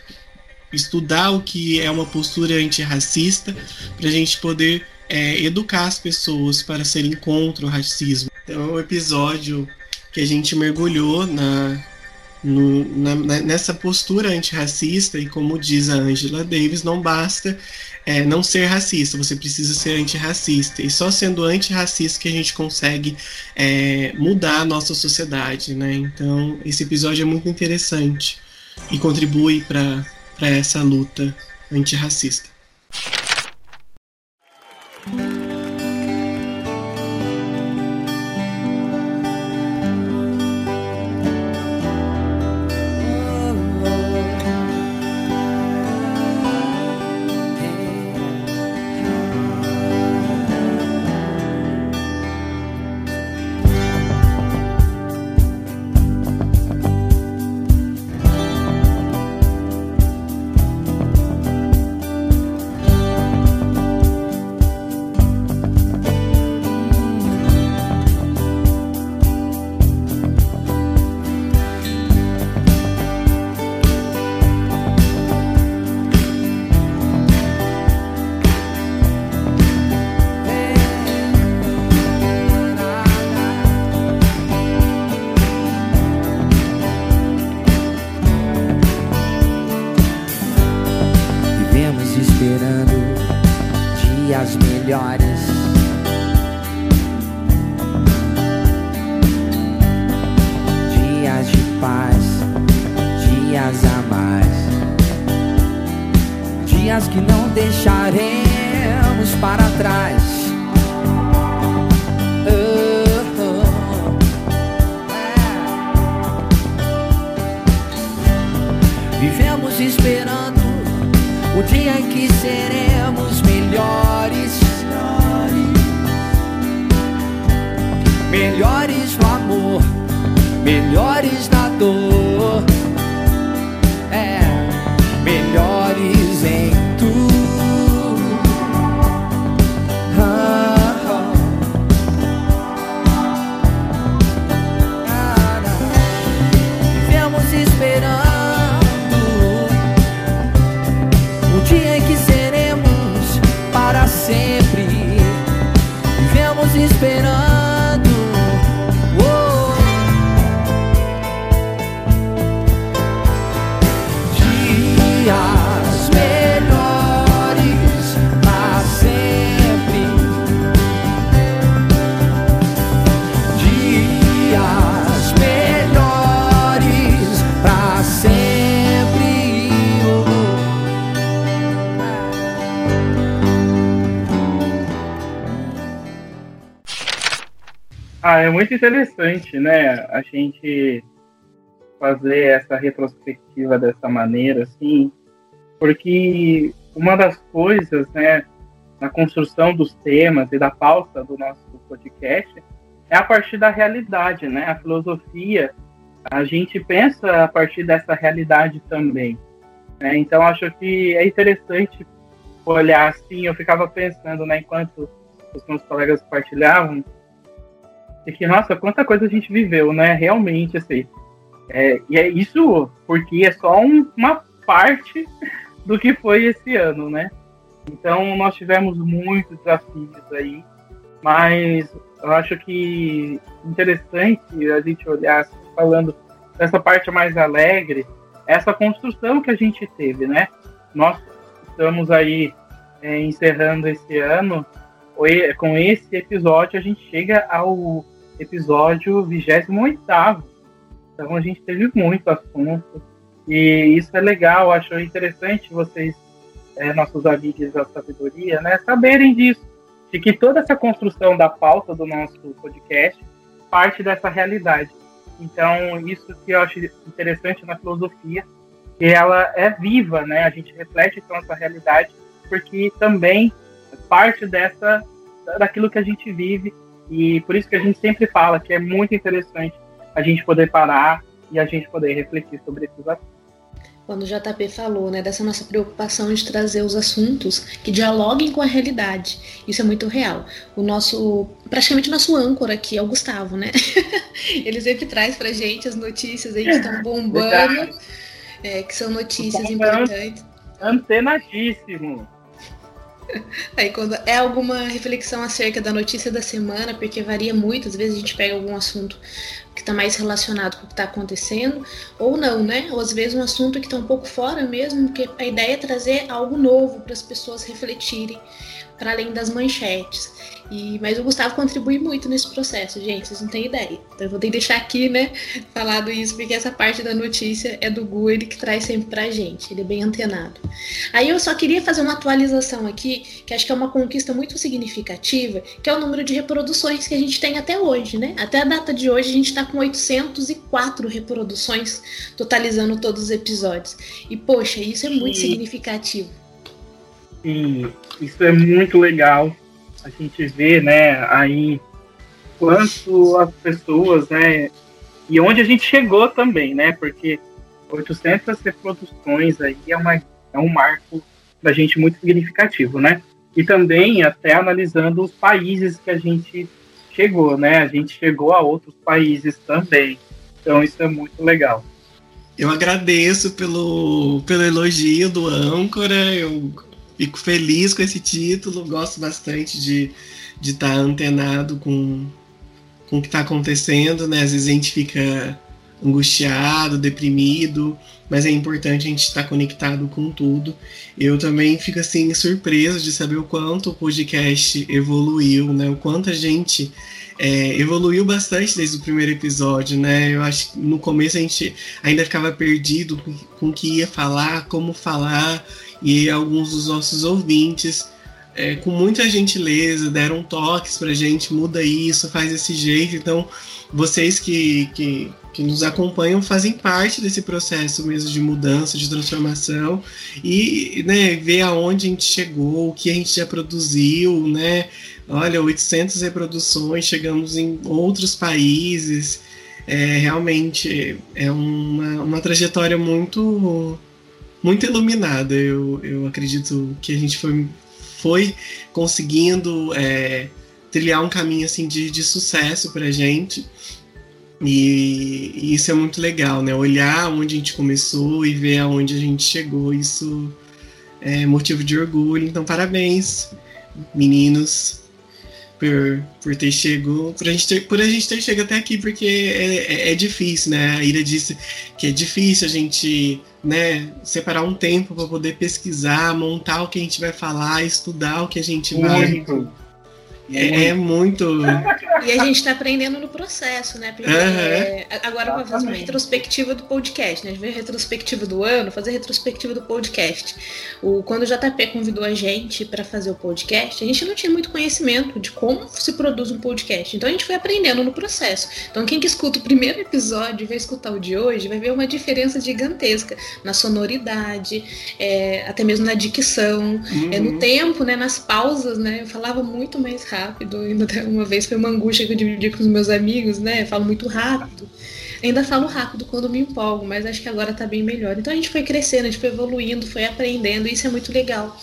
Estudar o que é uma postura antirracista para a gente poder é, educar as pessoas para serem contra o racismo. Então, é um episódio que a gente mergulhou na, no, na, nessa postura antirracista e como diz a Angela Davis, não basta é, não ser racista, você precisa ser antirracista. E só sendo antirracista que a gente consegue é, mudar a nossa sociedade, né? Então, esse episódio é muito interessante e contribui para essa luta antirracista. É muito interessante, né? A gente fazer essa retrospectiva dessa maneira, assim, porque uma das coisas, né, na construção dos temas e da pauta do nosso podcast é a partir da realidade, né? A filosofia, a gente pensa a partir dessa realidade também. Né? Então, acho que é interessante olhar assim. Eu ficava pensando, né, enquanto os meus colegas partilhavam, e que, nossa, quanta coisa a gente viveu, né? Realmente, assim. É, e é isso porque é só um, uma parte do que foi esse ano, né? Então, nós tivemos muitos desafios aí, mas eu acho que interessante a gente olhar, assim, falando dessa parte mais alegre, essa construção que a gente teve, né? Nós estamos aí é, encerrando esse ano com esse episódio, a gente chega ao episódio 28. Então a gente teve muito assunto. E isso é legal, acho interessante vocês, é, nossos amigos da sabedoria, né, saberem disso. De que toda essa construção da pauta do nosso podcast parte dessa realidade. Então, isso que eu acho interessante na filosofia, que ela é viva, né? A gente reflete com essa realidade, porque também parte dessa daquilo que a gente vive e por isso que a gente sempre fala que é muito interessante a gente poder parar e a gente poder refletir sobre esses assuntos quando o JP falou, né, dessa nossa preocupação de trazer os assuntos que dialoguem com a realidade. Isso é muito real. O nosso, praticamente o nosso âncora aqui é o Gustavo, né? Ele sempre traz pra gente as notícias aí que estão bombando, é, que são notícias importantes. Antenadíssimo. Aí quando é alguma reflexão acerca da notícia da semana, porque varia muito, às vezes a gente pega algum assunto que está mais relacionado com o que está acontecendo, ou não, né? Ou às vezes um assunto que está um pouco fora mesmo, porque a ideia é trazer algo novo para as pessoas refletirem, para além das manchetes. E, mas o Gustavo contribui muito nesse processo, gente, vocês não têm ideia. Então eu vou ter que deixar aqui, né, falado isso, porque essa parte da notícia é do Gu, ele que traz sempre pra gente, ele é bem antenado. Aí eu só queria fazer uma atualização aqui, que acho que é uma conquista muito significativa, que é o número de reproduções que a gente tem até hoje, né? Até a data de hoje a gente tá com 804 reproduções, totalizando todos os episódios. E poxa, isso é muito significativo. Sim, isso é muito legal a gente vê, né, aí quanto as pessoas, né, e onde a gente chegou também, né, porque 800 reproduções aí é, uma, é um marco da gente muito significativo, né, e também até analisando os países que a gente chegou, né, a gente chegou a outros países também, então isso é muito legal. Eu agradeço pelo, pelo elogio do âncora, eu fico feliz com esse título, gosto bastante de estar de tá antenado com, com o que está acontecendo, né? Às vezes a gente fica angustiado, deprimido, mas é importante a gente estar conectado com tudo. Eu também fico assim surpreso de saber o quanto o podcast evoluiu, né? O quanto a gente é, evoluiu bastante desde o primeiro episódio, né? Eu acho que no começo a gente ainda ficava perdido com o que ia falar, como falar, e alguns dos nossos ouvintes, é, com muita gentileza, deram toques pra gente, muda isso, faz desse jeito. Então, vocês que, que, que nos acompanham fazem parte desse processo mesmo de mudança, de transformação e né, ver aonde a gente chegou, o que a gente já produziu, né? Olha, 800 reproduções, chegamos em outros países. É, realmente é uma, uma trajetória muito muito iluminada. Eu, eu acredito que a gente foi, foi conseguindo é, trilhar um caminho assim de, de sucesso para a gente. E, e, isso é muito legal, né? Olhar onde a gente começou e ver aonde a gente chegou. Isso é motivo de orgulho. Então, parabéns, meninos por, por ter chegado, por a gente ter, por a gente ter chegado até aqui, porque é, é, é, difícil, né? A Ira disse que é difícil a gente, né, separar um tempo para poder pesquisar, montar o que a gente vai falar, estudar o que a gente vai. É, é, muito. E a gente está aprendendo no processo, né? Porque é, agora vou fazer uma retrospectiva do podcast, né? A gente a retrospectiva do ano, fazer retrospectiva do podcast. O, quando o JP convidou a gente para fazer o podcast, a gente não tinha muito conhecimento de como se produz um podcast. Então a gente foi aprendendo no processo. Então quem que escuta o primeiro episódio e vai escutar o de hoje vai ver uma diferença gigantesca na sonoridade, é, até mesmo na dicção, uhum. é, no uhum. tempo, né? Nas pausas, né? Eu falava muito mais rápido. Ainda uma vez foi uma angústia que eu dividi com os meus amigos, né? Falo muito rápido. Ainda falo rápido quando me empolgo, mas acho que agora tá bem melhor. Então a gente foi crescendo, a gente foi evoluindo, foi aprendendo, e isso é muito legal.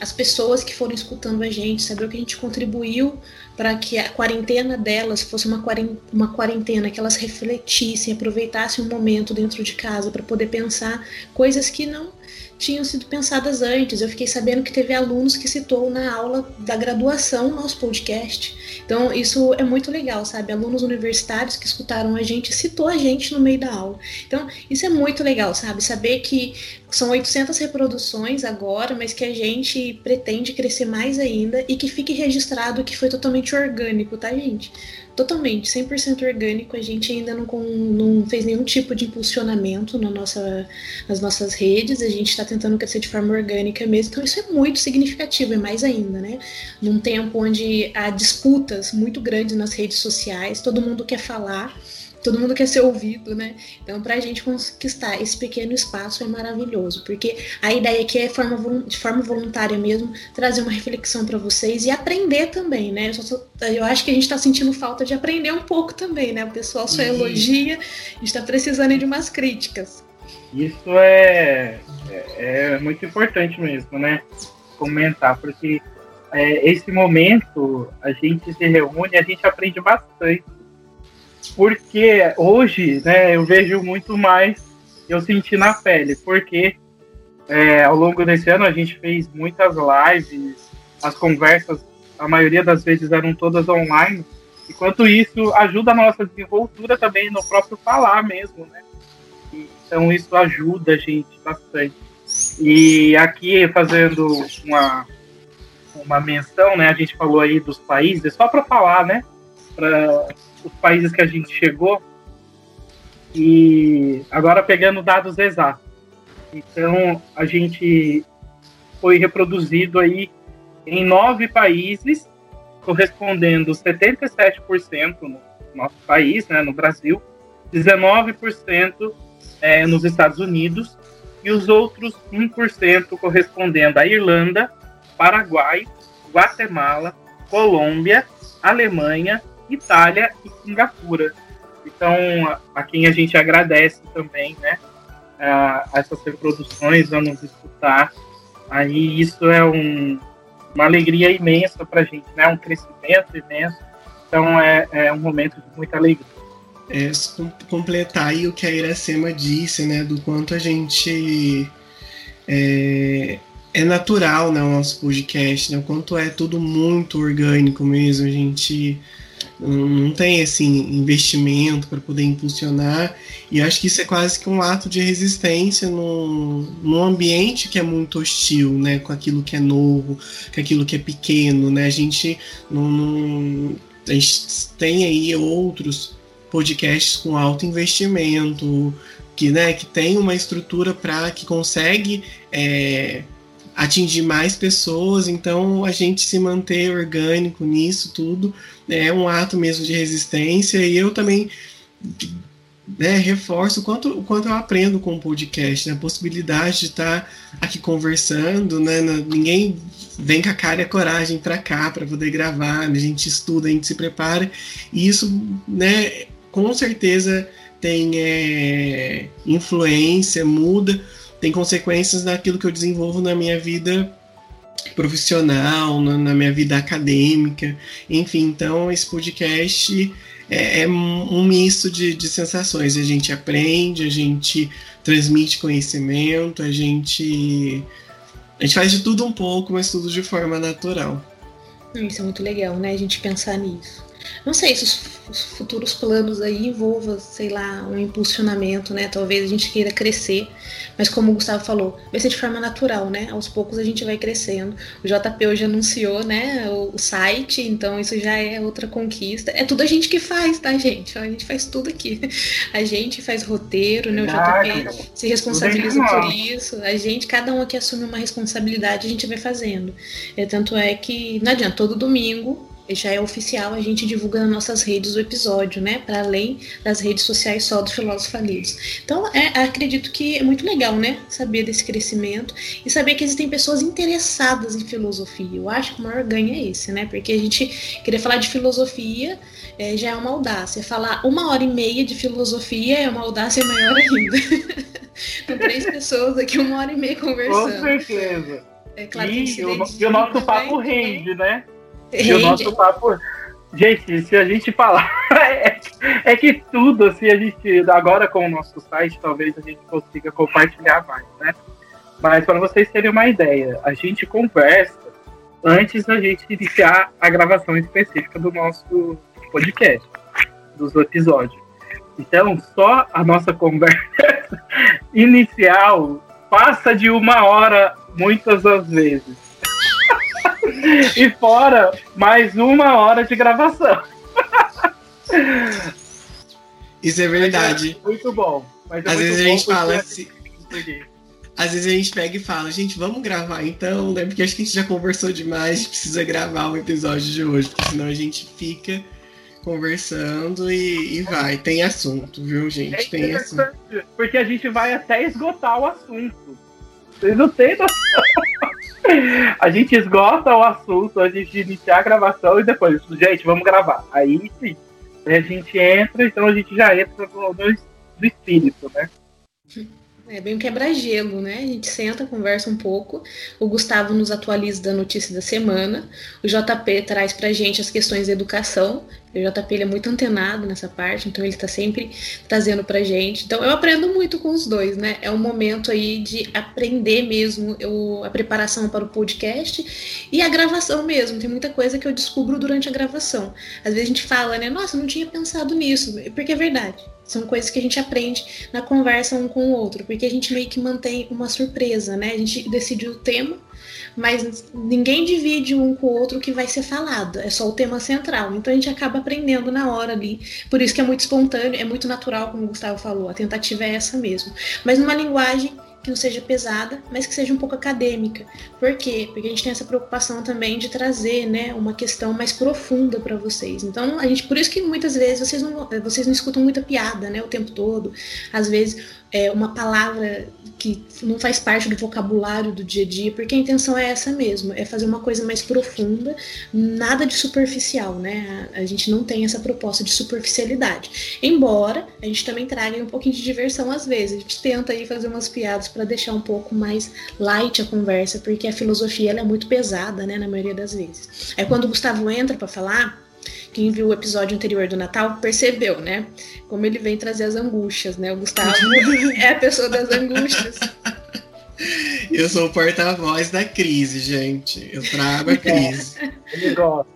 As pessoas que foram escutando a gente, saber o que a gente contribuiu para que a quarentena delas fosse uma quarentena, uma quarentena que elas refletissem, aproveitassem um momento dentro de casa para poder pensar coisas que não tinham sido pensadas antes. Eu fiquei sabendo que teve alunos que citou na aula da graduação nosso podcast. Então, isso é muito legal, sabe? Alunos universitários que escutaram a gente citou a gente no meio da aula. Então, isso é muito legal, sabe? Saber que são 800 reproduções agora, mas que a gente pretende crescer mais ainda e que fique registrado que foi totalmente orgânico, tá, gente? Totalmente, 100% orgânico. A gente ainda não, não fez nenhum tipo de impulsionamento na nossa, nas nossas redes. A gente está tentando crescer de forma orgânica mesmo. Então, isso é muito significativo, é mais ainda, né? Num tempo onde há disputas muito grandes nas redes sociais, todo mundo quer falar todo mundo quer ser ouvido, né? Então, para a gente conquistar esse pequeno espaço é maravilhoso, porque a ideia aqui é forma, de forma voluntária mesmo trazer uma reflexão para vocês e aprender também, né? Eu, só, eu acho que a gente está sentindo falta de aprender um pouco também, né? O pessoal só elogia, a gente está precisando de umas críticas. Isso é, é, é, muito importante mesmo, né? Comentar, porque é, esse momento a gente se reúne, a gente aprende bastante porque hoje, né, eu vejo muito mais, eu senti na pele, porque é, ao longo desse ano a gente fez muitas lives, as conversas, a maioria das vezes eram todas online, enquanto isso ajuda a nossa desenvoltura também no próprio falar mesmo, né? Então isso ajuda a gente bastante. E aqui fazendo uma, uma menção, né? A gente falou aí dos países, só para falar, né? Para os países que a gente chegou. E agora pegando dados exatos. Então, a gente foi reproduzido aí em nove países, correspondendo 77% no nosso país, né, no Brasil, 19% é, nos Estados Unidos e os outros 1% correspondendo à Irlanda, Paraguai, Guatemala, Colômbia, Alemanha, Itália e Singapura. Então, a, quem a gente agradece também, né? A, essas reproduções, vamos escutar. Aí isso é um, uma alegria imensa para a gente, né? Um crescimento imenso. Então, é, é um momento de muita alegria. É, completar aí o que a Iracema disse, né? Do quanto a gente é, é natural, né? O nosso podcast, né? O quanto é tudo muito orgânico mesmo. A gente não tem esse investimento para poder impulsionar. E acho que isso é quase que um ato de resistência num, num ambiente que é muito hostil, né? Com aquilo que é novo, com aquilo que é pequeno, né? A gente não, não a gente tem aí outros podcasts com alto investimento, que, né, que tem uma estrutura para que consegue é, atingir mais pessoas, então a gente se manter orgânico nisso tudo é um ato mesmo de resistência e eu também né, reforço o quanto, o quanto eu aprendo com o podcast, né, a possibilidade de estar aqui conversando, né, ninguém vem com a cara e a coragem para cá para poder gravar, né, a gente estuda, a gente se prepara e isso, né, com certeza tem é, influência, muda, tem consequências naquilo que eu desenvolvo na minha vida profissional, na, na minha vida acadêmica, enfim. Então, esse podcast é, é um misto de, de sensações. A gente aprende, a gente transmite conhecimento, a gente a gente faz de tudo um pouco, mas tudo de forma natural. Isso é muito legal, né? A gente pensar nisso. Não sei se os, os, futuros planos aí envolvam, sei lá, um impulsionamento, né? Talvez a gente queira crescer, mas como o Gustavo falou, vai ser de forma natural, né? Aos poucos a gente vai crescendo. O JP hoje anunciou, né, o, o site, então isso já é outra conquista. É tudo a gente que faz, tá, gente? A gente faz tudo aqui. A gente faz roteiro, né? O JP se responsabiliza por isso. A gente, cada um aqui assume uma responsabilidade, a gente vai fazendo. É, tanto é que não adianta, todo domingo já é oficial, a gente divulga nas nossas redes o episódio, né? Para além das redes sociais só do Filósofo Falidos. Então, é, acredito que é muito legal, né? Saber desse crescimento e saber que existem pessoas interessadas em filosofia. Eu acho que o maior ganho é esse, né? Porque a gente querer falar de filosofia é, já é uma audácia. Falar uma hora e meia de filosofia é uma audácia maior ainda. Com três pessoas aqui, uma hora e meia conversando. Com certeza. É claro e, que o, e o nosso papo rende, né? E o nosso papo. Gente, se a gente falar. é, é, que tudo, assim, a gente. Agora com o nosso site, talvez a gente consiga compartilhar mais, né? Mas para vocês terem uma ideia, a gente conversa antes da gente iniciar a gravação específica do nosso podcast, dos episódios. Então, só a nossa conversa inicial passa de uma hora muitas das vezes. e fora mais uma hora de gravação. Isso é verdade. É muito bom. É Às vezes a gente fala assim. Às vezes a gente pega e fala, gente, vamos gravar então, né? Porque acho que a gente já conversou demais, a gente precisa gravar o episódio de hoje, porque senão a gente fica conversando e, e vai. Tem assunto, viu, gente? É Tem assunto. Porque a gente vai até esgotar o assunto. Vocês não têm noção. A gente esgota o assunto antes de iniciar a gravação e depois, gente, vamos gravar. Aí sim. a gente entra, então a gente já entra no, no espírito, né? É bem um quebra-gelo, né? A gente senta, conversa um pouco. O Gustavo nos atualiza da notícia da semana. O JP traz pra gente as questões da educação. O JP ele é muito antenado nessa parte, então ele tá sempre trazendo pra gente. Então eu aprendo muito com os dois, né? É um momento aí de aprender mesmo eu, a preparação para o podcast e a gravação mesmo. Tem muita coisa que eu descubro durante a gravação. Às vezes a gente fala, né? Nossa, não tinha pensado nisso, porque é verdade. São coisas que a gente aprende na conversa um com o outro, porque a gente meio que mantém uma surpresa, né? A gente decidiu o tema, mas ninguém divide um com o outro o que vai ser falado, é só o tema central. Então a gente acaba aprendendo na hora ali. Por isso que é muito espontâneo, é muito natural, como o Gustavo falou, a tentativa é essa mesmo. Mas numa linguagem que não seja pesada, mas que seja um pouco acadêmica. Por quê? Porque a gente tem essa preocupação também de trazer, né, uma questão mais profunda para vocês. Então, a gente, por isso que muitas vezes vocês não, vocês não escutam muita piada, né, o tempo todo. Às vezes é, uma palavra que não faz parte do vocabulário do dia a dia, porque a intenção é essa mesmo, é fazer uma coisa mais profunda, nada de superficial, né? A, a gente não tem essa proposta de superficialidade. Embora a gente também traga um pouquinho de diversão às vezes, a gente tenta aí fazer umas piadas para deixar um pouco mais light a conversa, porque a filosofia ela é muito pesada, né, na maioria das vezes. Aí quando o Gustavo entra para falar, quem viu o episódio anterior do Natal percebeu, né? Como ele vem trazer as angústias, né? O Gustavo é a pessoa das angústias. Eu sou o porta-voz da crise, gente. Eu trago a crise. Ele gosta.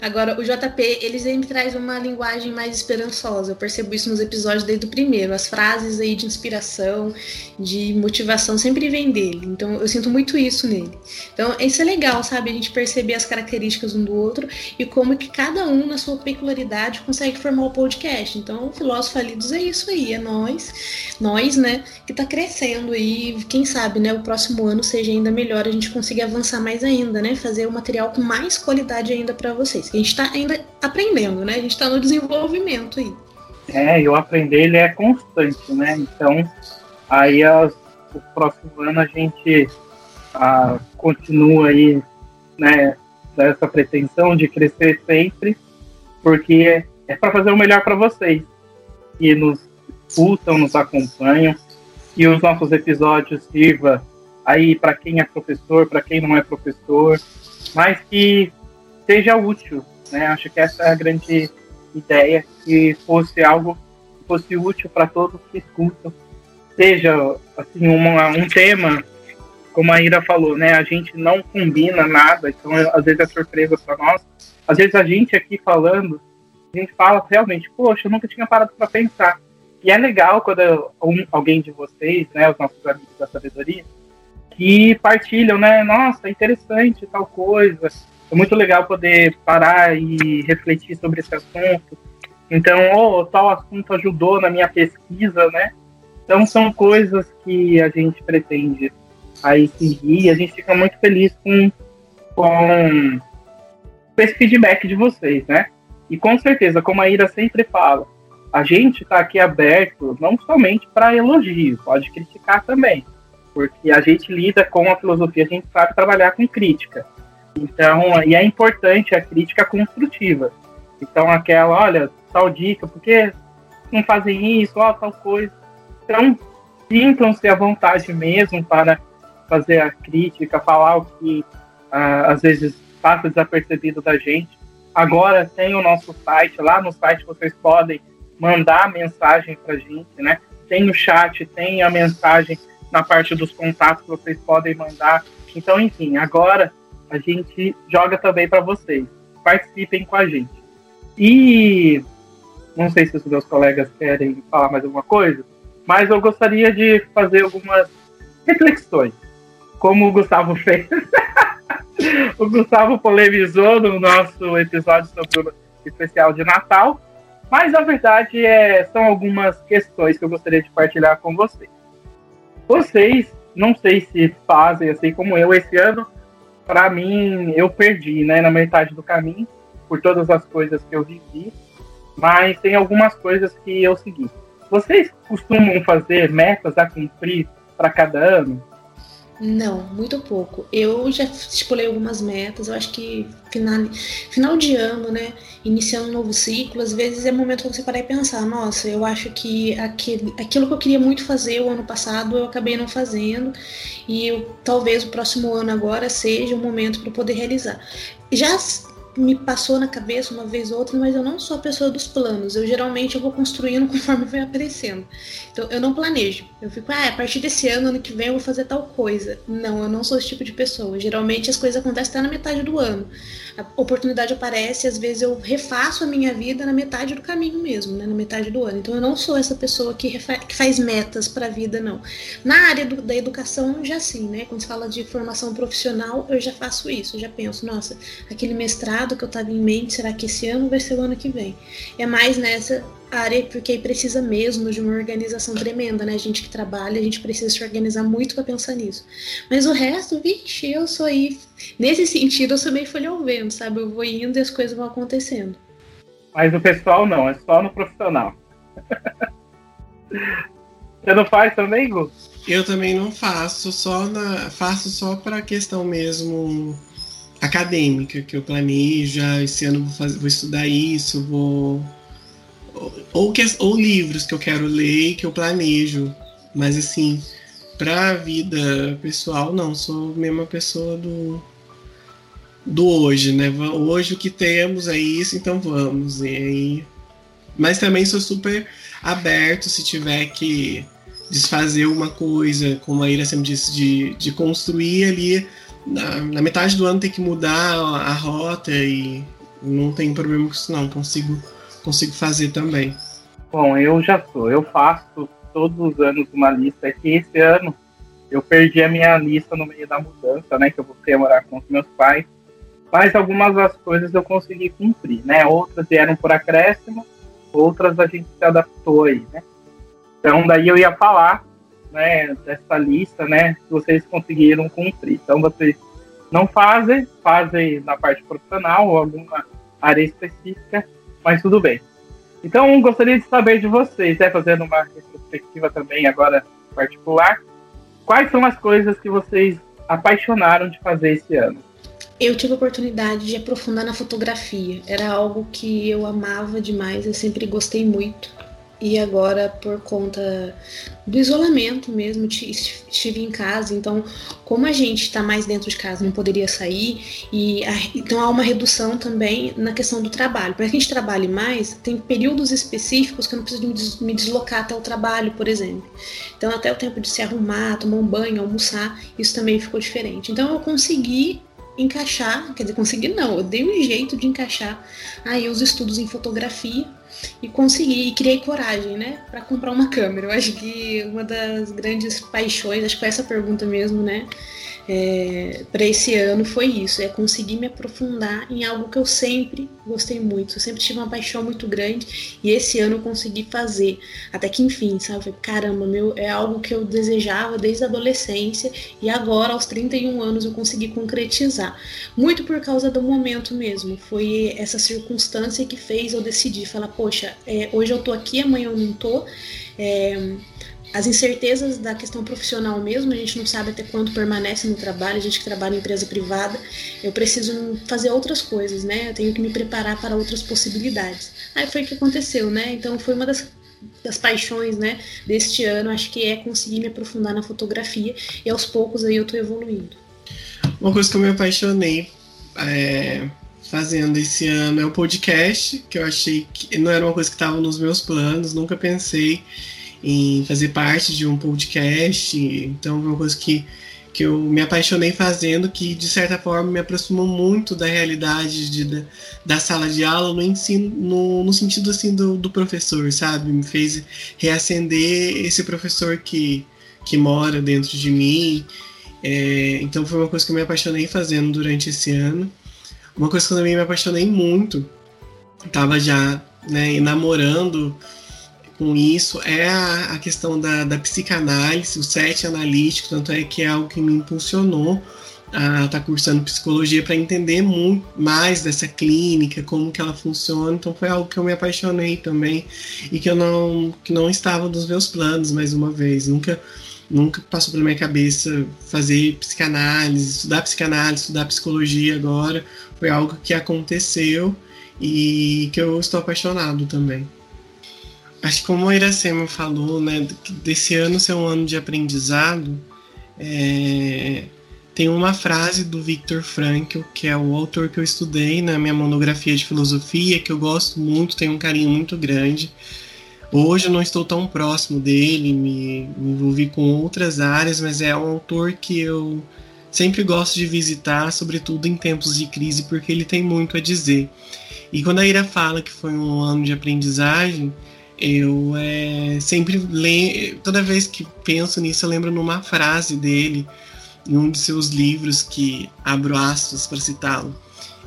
Agora, o JP, ele sempre traz uma linguagem mais esperançosa. Eu percebo isso nos episódios desde o primeiro. As frases aí de inspiração, de motivação, sempre vem dele. Então, eu sinto muito isso nele. Então, isso é legal, sabe? A gente perceber as características um do outro e como que cada um, na sua peculiaridade, consegue formar o podcast. Então, o Filósofo Alidos é isso aí. É nós, nós, né, que tá crescendo aí. Quem sabe, né, o próximo ano seja ainda melhor, a gente consiga avançar mais ainda, né? Fazer o material com mais qualidade ainda para vocês vocês, que a gente está ainda aprendendo, né? A gente está no desenvolvimento aí. É, e o aprender ele é constante, né? Então, aí as, o próximo ano a gente a, continua aí, né? Dessa pretensão de crescer sempre, porque é, é para fazer o melhor para vocês que nos escutam, nos acompanham, e os nossos episódios sirva aí para quem é professor, para quem não é professor, mas que seja útil. Né? Acho que essa é a grande ideia, que fosse algo que fosse útil para todos que escutam. Seja assim, uma, um tema, como a Ira falou, né? a gente não combina nada, então às vezes é surpresa para nós. Às vezes a gente aqui falando, a gente fala realmente, poxa, eu nunca tinha parado para pensar. E é legal quando um, alguém de vocês, né, os nossos amigos da sabedoria, que partilham, né? Nossa, interessante tal coisa é muito legal poder parar e refletir sobre esse assunto. Então, oh, tal assunto ajudou na minha pesquisa, né? Então, são coisas que a gente pretende aí seguir. A gente fica muito feliz com, com esse feedback de vocês, né? E com certeza, como a Ira sempre fala, a gente está aqui aberto não somente para elogio, pode criticar também, porque a gente lida com a filosofia, a gente sabe trabalhar com crítica. Então, e é importante a crítica construtiva. Então, aquela, olha, tal dica, por que não fazem isso, ó, tal coisa. Então, sintam-se à vontade mesmo para fazer a crítica, falar o que às vezes passa desapercebido da gente. Agora tem o nosso site, lá no site vocês podem mandar mensagem para gente, né? Tem o chat, tem a mensagem na parte dos contatos que vocês podem mandar. Então, enfim, agora a gente joga também para vocês. Participem com a gente. E não sei se os meus colegas querem falar mais alguma coisa, mas eu gostaria de fazer algumas reflexões, como o Gustavo fez. o Gustavo polemizou no nosso episódio sobre o especial de Natal, mas a verdade é são algumas questões que eu gostaria de partilhar com vocês. Vocês, não sei se fazem assim como eu esse ano, para mim eu perdi, né, na metade do caminho por todas as coisas que eu vivi, mas tem algumas coisas que eu segui. Vocês costumam fazer metas a cumprir para cada ano? Não, muito pouco. Eu já estipulei algumas metas, eu acho que final, final de ano, né? Iniciando um novo ciclo, às vezes é momento para você parar e pensar, nossa, eu acho que aquele, aquilo que eu queria muito fazer o ano passado eu acabei não fazendo, e eu, talvez o próximo ano agora seja o momento para poder realizar. Já me passou na cabeça uma vez ou outra, mas eu não sou a pessoa dos planos. Eu geralmente eu vou construindo conforme vai aparecendo. Então eu não planejo. Eu fico, ah, a partir desse ano, ano que vem eu vou fazer tal coisa. Não, eu não sou esse tipo de pessoa. Geralmente as coisas acontecem até na metade do ano. A oportunidade aparece, às vezes eu refaço a minha vida na metade do caminho mesmo, né? Na metade do ano. Então eu não sou essa pessoa que, que faz metas para a vida, não. Na área do, da educação, já sim, né? Quando se fala de formação profissional, eu já faço isso. Eu já penso, nossa, aquele mestrado que eu estava em mente, será que esse ano vai ser o ano que vem? É mais nessa área porque precisa mesmo de uma organização tremenda, né? A gente que trabalha, a gente precisa se organizar muito para pensar nisso. Mas o resto, vixe, eu sou aí. Nesse sentido, eu sou meio folha ao vento, sabe? Eu vou indo e as coisas vão acontecendo. Mas o pessoal não, é só no profissional. Você não faz também, Gu? Eu também não faço, só na, faço só para questão mesmo acadêmica, que eu planejo, ah, esse ano vou, fazer, vou estudar isso, vou ou, que, ou livros que eu quero ler que eu planejo. Mas assim, pra vida pessoal, não, sou a mesma pessoa do, do hoje, né? Hoje o que temos é isso, então vamos. E aí... Mas também sou super aberto se tiver que desfazer uma coisa, como a Ira sempre disse, de, de construir ali. Na, na metade do ano tem que mudar a, a rota e não tem problema com isso não, consigo consigo fazer também. Bom, eu já sou. Eu faço todos os anos uma lista. É que esse ano eu perdi a minha lista no meio da mudança, né? Que eu voltei morar com os meus pais. Mas algumas das coisas eu consegui cumprir, né? Outras vieram por acréscimo, outras a gente se adaptou aí, né? Então daí eu ia falar, né? Dessa lista, né? Que vocês conseguiram cumprir. Então vocês não fazem, fazem na parte profissional ou alguma área específica, mas tudo bem. Então, gostaria de saber de vocês, né, fazendo uma retrospectiva também agora particular, quais são as coisas que vocês apaixonaram de fazer esse ano? Eu tive a oportunidade de aprofundar na fotografia. Era algo que eu amava demais, eu sempre gostei muito e agora por conta do isolamento mesmo estive em casa. Então como a gente está mais dentro de casa não poderia sair. E a, então há uma redução também na questão do trabalho. Para que a gente trabalhe mais tem períodos específicos que eu não preciso me deslocar até o trabalho por exemplo. Então até o tempo de se arrumar tomar um banho almoçar isso também ficou diferente. Então eu consegui encaixar, quer dizer, consegui não, eu dei um jeito de encaixar aí os estudos em fotografia e consegui, e criei coragem, né, para comprar uma câmera. Eu acho que uma das grandes paixões, acho que foi essa pergunta mesmo, né, é, para esse ano foi isso, é conseguir me aprofundar em algo que eu sempre gostei muito, eu sempre tive uma paixão muito grande e esse ano eu consegui fazer, até que enfim, sabe? Caramba, meu, é algo que eu desejava desde a adolescência e agora aos 31 anos eu consegui concretizar. Muito por causa do momento mesmo, foi essa circunstância que fez eu decidir, falar, poxa, é, hoje eu tô aqui, amanhã eu não tô. É, as incertezas da questão profissional mesmo, a gente não sabe até quanto permanece no trabalho, a gente que trabalha em empresa privada, eu preciso fazer outras coisas, né? Eu tenho que me preparar para outras possibilidades. Aí foi o que aconteceu, né? Então foi uma das, das paixões, né, deste ano, acho que é conseguir me aprofundar na fotografia e aos poucos aí eu tô evoluindo. Uma coisa que eu me apaixonei é, fazendo esse ano é o podcast, que eu achei que não era uma coisa que estava nos meus planos, nunca pensei em fazer parte de um podcast. Então, é uma coisa que, que eu me apaixonei fazendo, que de certa forma me aproximou muito da realidade de, da, da sala de aula no ensino, no, no sentido assim do, do professor, sabe? Me fez reacender esse professor que, que mora dentro de mim. É, então foi uma coisa que eu me apaixonei fazendo durante esse ano. Uma coisa que eu também me apaixonei muito, estava já né, namorando com isso, é a, a questão da, da, psicanálise, o set analítico, tanto é que é algo que me impulsionou a estar tá cursando psicologia para entender muito mais dessa clínica, como que ela funciona. Então foi algo que eu me apaixonei também e que eu não que não estava nos meus planos mais uma vez. Nunca nunca passou pela minha cabeça fazer psicanálise, estudar psicanálise, estudar psicologia agora. Foi algo que aconteceu e que eu estou apaixonado também. Acho que como a Iracema falou, né, desse ano ser um ano de aprendizado, é, tem uma frase do Viktor Frankl, que é o autor que eu estudei na minha monografia de filosofia, que eu gosto muito, tenho um carinho muito grande. Hoje eu não estou tão próximo dele, me, me envolvi com outras áreas, mas é um autor que eu sempre gosto de visitar, sobretudo em tempos de crise, porque ele tem muito a dizer. E quando a Ira fala que foi um ano de aprendizagem, eu é, sempre lembro, toda vez que penso nisso, eu lembro numa frase dele, em um de seus livros, que abro aspas para citá-lo.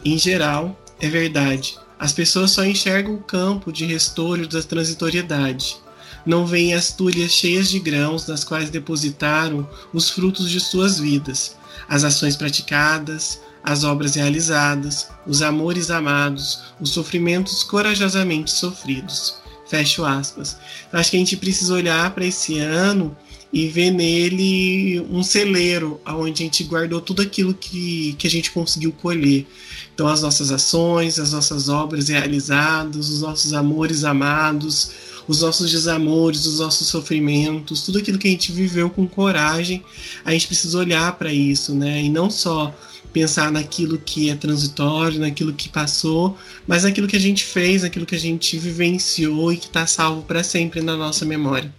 Em geral, é verdade. As pessoas só enxergam o campo de restolho da transitoriedade. Não veem as tulhas cheias de grãos nas quais depositaram os frutos de suas vidas, as ações praticadas, as obras realizadas, os amores amados, os sofrimentos corajosamente sofridos. Fecho aspas. Então, acho que a gente precisa olhar para esse ano e ver nele um celeiro onde a gente guardou tudo aquilo que, que a gente conseguiu colher. Então, as nossas ações, as nossas obras realizadas, os nossos amores amados, os nossos desamores, os nossos sofrimentos, tudo aquilo que a gente viveu com coragem, a gente precisa olhar para isso, né? E não só pensar naquilo que é transitório, naquilo que passou, mas naquilo que a gente fez, naquilo que a gente vivenciou e que está salvo para sempre na nossa memória.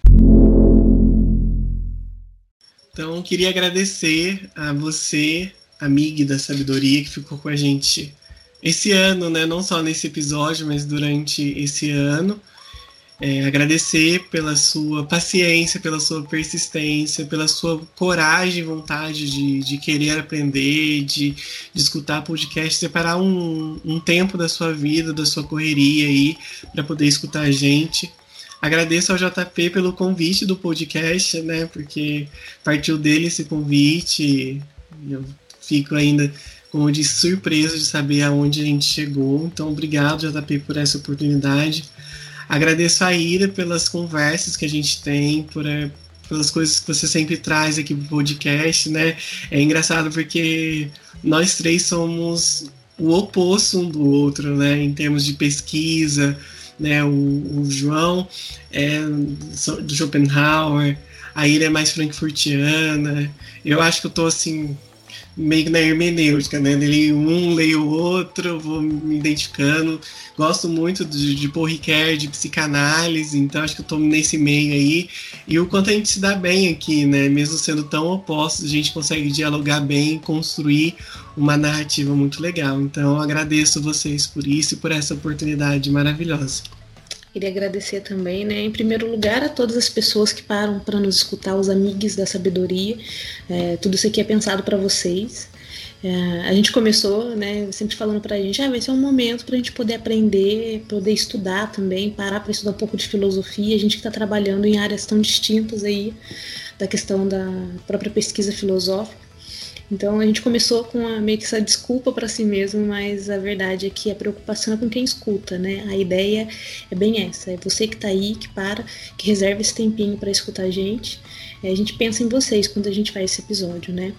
Então, queria agradecer a você, amiga da sabedoria, que ficou com a gente esse ano, né? Não só nesse episódio, mas durante esse ano. É, agradecer pela sua paciência, pela sua persistência, pela sua coragem e vontade de, de querer aprender, de, de escutar podcast, separar um, um tempo da sua vida, da sua correria aí, para poder escutar a gente. Agradeço ao JP pelo convite do podcast, né? Porque partiu dele esse convite. Eu fico ainda, como eu disse, surpreso de saber aonde a gente chegou. Então, obrigado, JP, por essa oportunidade. Agradeço a Ira pelas conversas que a gente tem, por, eh, pelas coisas que você sempre traz aqui pro podcast, né? É engraçado porque nós três somos o oposto um do outro, né? Em termos de pesquisa, né? O, o João é do Schopenhauer, a Ira é mais frankfurtiana. Eu acho que eu tô assim meio na hermenêutica, né? Ele um leio o outro, vou me identificando. Gosto muito de, de Paul Ricoeur, de psicanálise, então acho que eu tô nesse meio aí. E o quanto a gente se dá bem aqui, né? Mesmo sendo tão opostos, a gente consegue dialogar bem, construir uma narrativa muito legal. Então agradeço vocês por isso e por essa oportunidade maravilhosa. Queria agradecer também, né, em primeiro lugar, a todas as pessoas que param para nos escutar, os amigos da sabedoria. É, tudo isso aqui é pensado para vocês. É, a gente começou, né, sempre falando para a gente, ah, vai ser um momento para a gente poder aprender, poder estudar também, parar para estudar um pouco de filosofia. A gente que está trabalhando em áreas tão distintas aí da questão da própria pesquisa filosófica. Então a gente começou com a, meio que essa desculpa para si mesmo, mas a verdade é que a preocupação é com quem escuta, né? A ideia é bem essa, é você que está aí, que para, que reserva esse tempinho para escutar a gente. É, a gente pensa em vocês quando a gente faz esse episódio, né?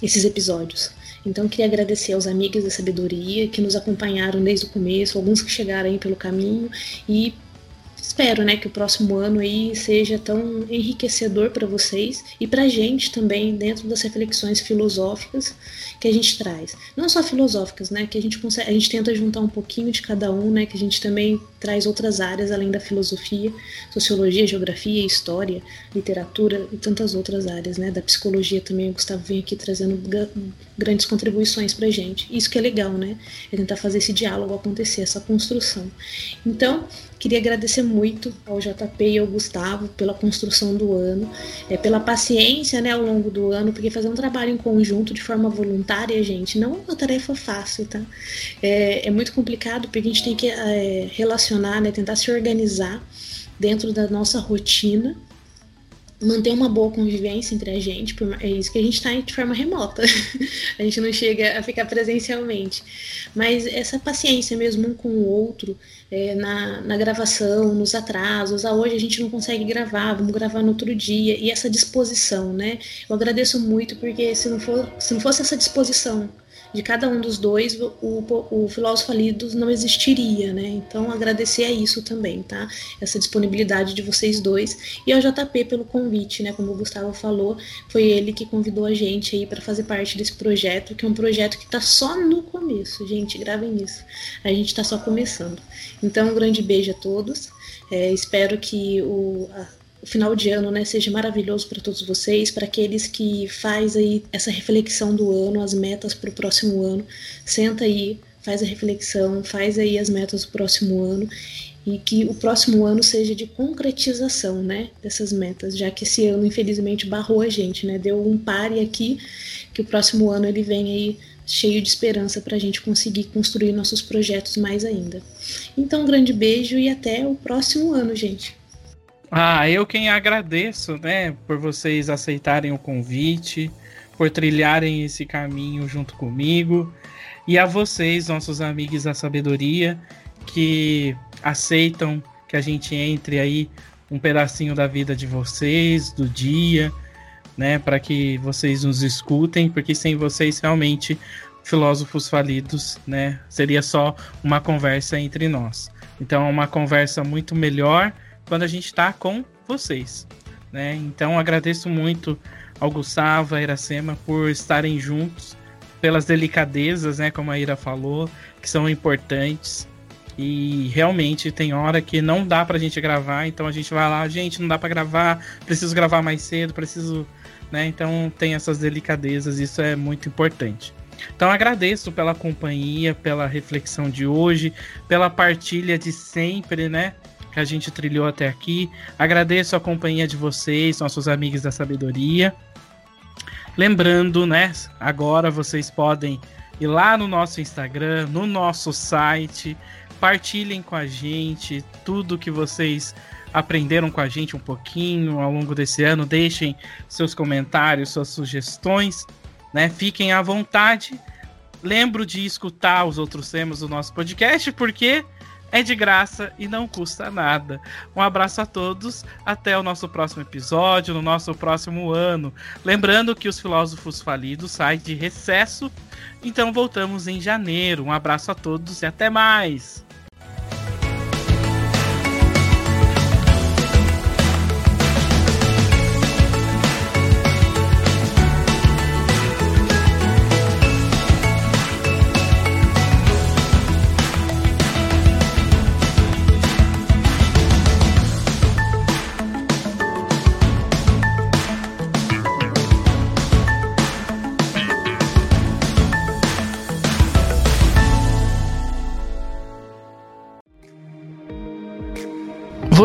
Esses episódios. Então queria agradecer aos amigos da sabedoria que nos acompanharam desde o começo, alguns que chegaram aí pelo caminho e espero, né, que o próximo ano aí seja tão enriquecedor para vocês e para a gente também dentro das reflexões filosóficas que a gente traz. Não só filosóficas, né, que a gente consegue, a gente tenta juntar um pouquinho de cada um, né, que a gente também traz outras áreas além da filosofia, sociologia, geografia, história, literatura e tantas outras áreas, né, da psicologia também. O Gustavo vem aqui trazendo grandes contribuições para a gente. Isso que é legal, né, é tentar fazer esse diálogo acontecer, essa construção. Então, queria agradecer muito ao JP e ao Gustavo pela construção do ano, é, pela paciência né, ao longo do ano, porque fazer um trabalho em conjunto de forma voluntária, gente, não é uma tarefa fácil, tá? É, é muito complicado porque a gente tem que é, relacionar, né, tentar se organizar dentro da nossa rotina manter uma boa convivência entre a gente, é isso que a gente está de forma remota. a gente não chega a ficar presencialmente. Mas essa paciência mesmo um com o outro, é, na, na gravação, nos atrasos, ah, hoje a gente não consegue gravar, vamos gravar no outro dia, e essa disposição, né? Eu agradeço muito, porque se não, for, se não fosse essa disposição de cada um dos dois, o, o, filósofo Falidos não existiria, né? Então agradecer a isso também, tá? Essa disponibilidade de vocês dois e ao JP pelo convite, né? Como o Gustavo falou, foi ele que convidou a gente aí para fazer parte desse projeto, que é um projeto que está só no começo, gente, gravem isso. A gente está só começando. Então um grande beijo a todos. É, espero que o, a, o final de ano né, seja maravilhoso para todos vocês, para aqueles que faz aí essa reflexão do ano, as metas para o próximo ano. Senta aí, faz a reflexão, faz aí as metas do próximo ano e que o próximo ano seja de concretização, né, dessas metas, já que esse ano infelizmente barrou a gente, né, deu um pare aqui, que o próximo ano ele vem aí cheio de esperança para a gente conseguir construir nossos projetos mais ainda. Então, um grande beijo e até o próximo ano, gente. Ah, eu quem agradeço, né, por vocês aceitarem o convite, por trilharem esse caminho junto comigo, e a vocês, nossos amigos da sabedoria, que aceitam que a gente entre aí um pedacinho da vida de vocês, do dia, né, para que vocês nos escutem, porque sem vocês realmente filósofos falidos, né, seria só uma conversa entre nós. Então é uma conversa muito melhor quando a gente está com vocês. Né? Então agradeço muito ao Gustavo, a Iracema, por estarem juntos, pelas delicadezas, né, como a Ira falou, que são importantes. E realmente tem hora que não dá pra gente gravar, então a gente vai lá, gente, não dá para gravar, preciso gravar mais cedo, preciso, né? Então tem essas delicadezas, isso é muito importante. Então agradeço pela companhia, pela reflexão de hoje, pela partilha de sempre, né? Que a gente trilhou até aqui. Agradeço a companhia de vocês, nossos amigos da sabedoria. Lembrando, né? Agora vocês podem ir lá no nosso Instagram, no nosso site, partilhem com a gente tudo que vocês aprenderam com a gente um pouquinho ao longo desse ano. Deixem seus comentários, suas sugestões, né? Fiquem à vontade. Lembro de escutar os outros temas do nosso podcast, porque é de graça e não custa nada. Um abraço a todos, até o nosso próximo episódio, no nosso próximo ano. Lembrando que os filósofos falidos saem de recesso, então voltamos em janeiro. Um abraço a todos e até mais!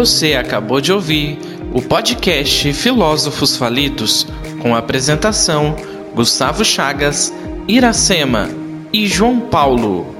Você acabou de ouvir o podcast Filósofos Falidos, com apresentação Gustavo Chagas, Iracema e João Paulo.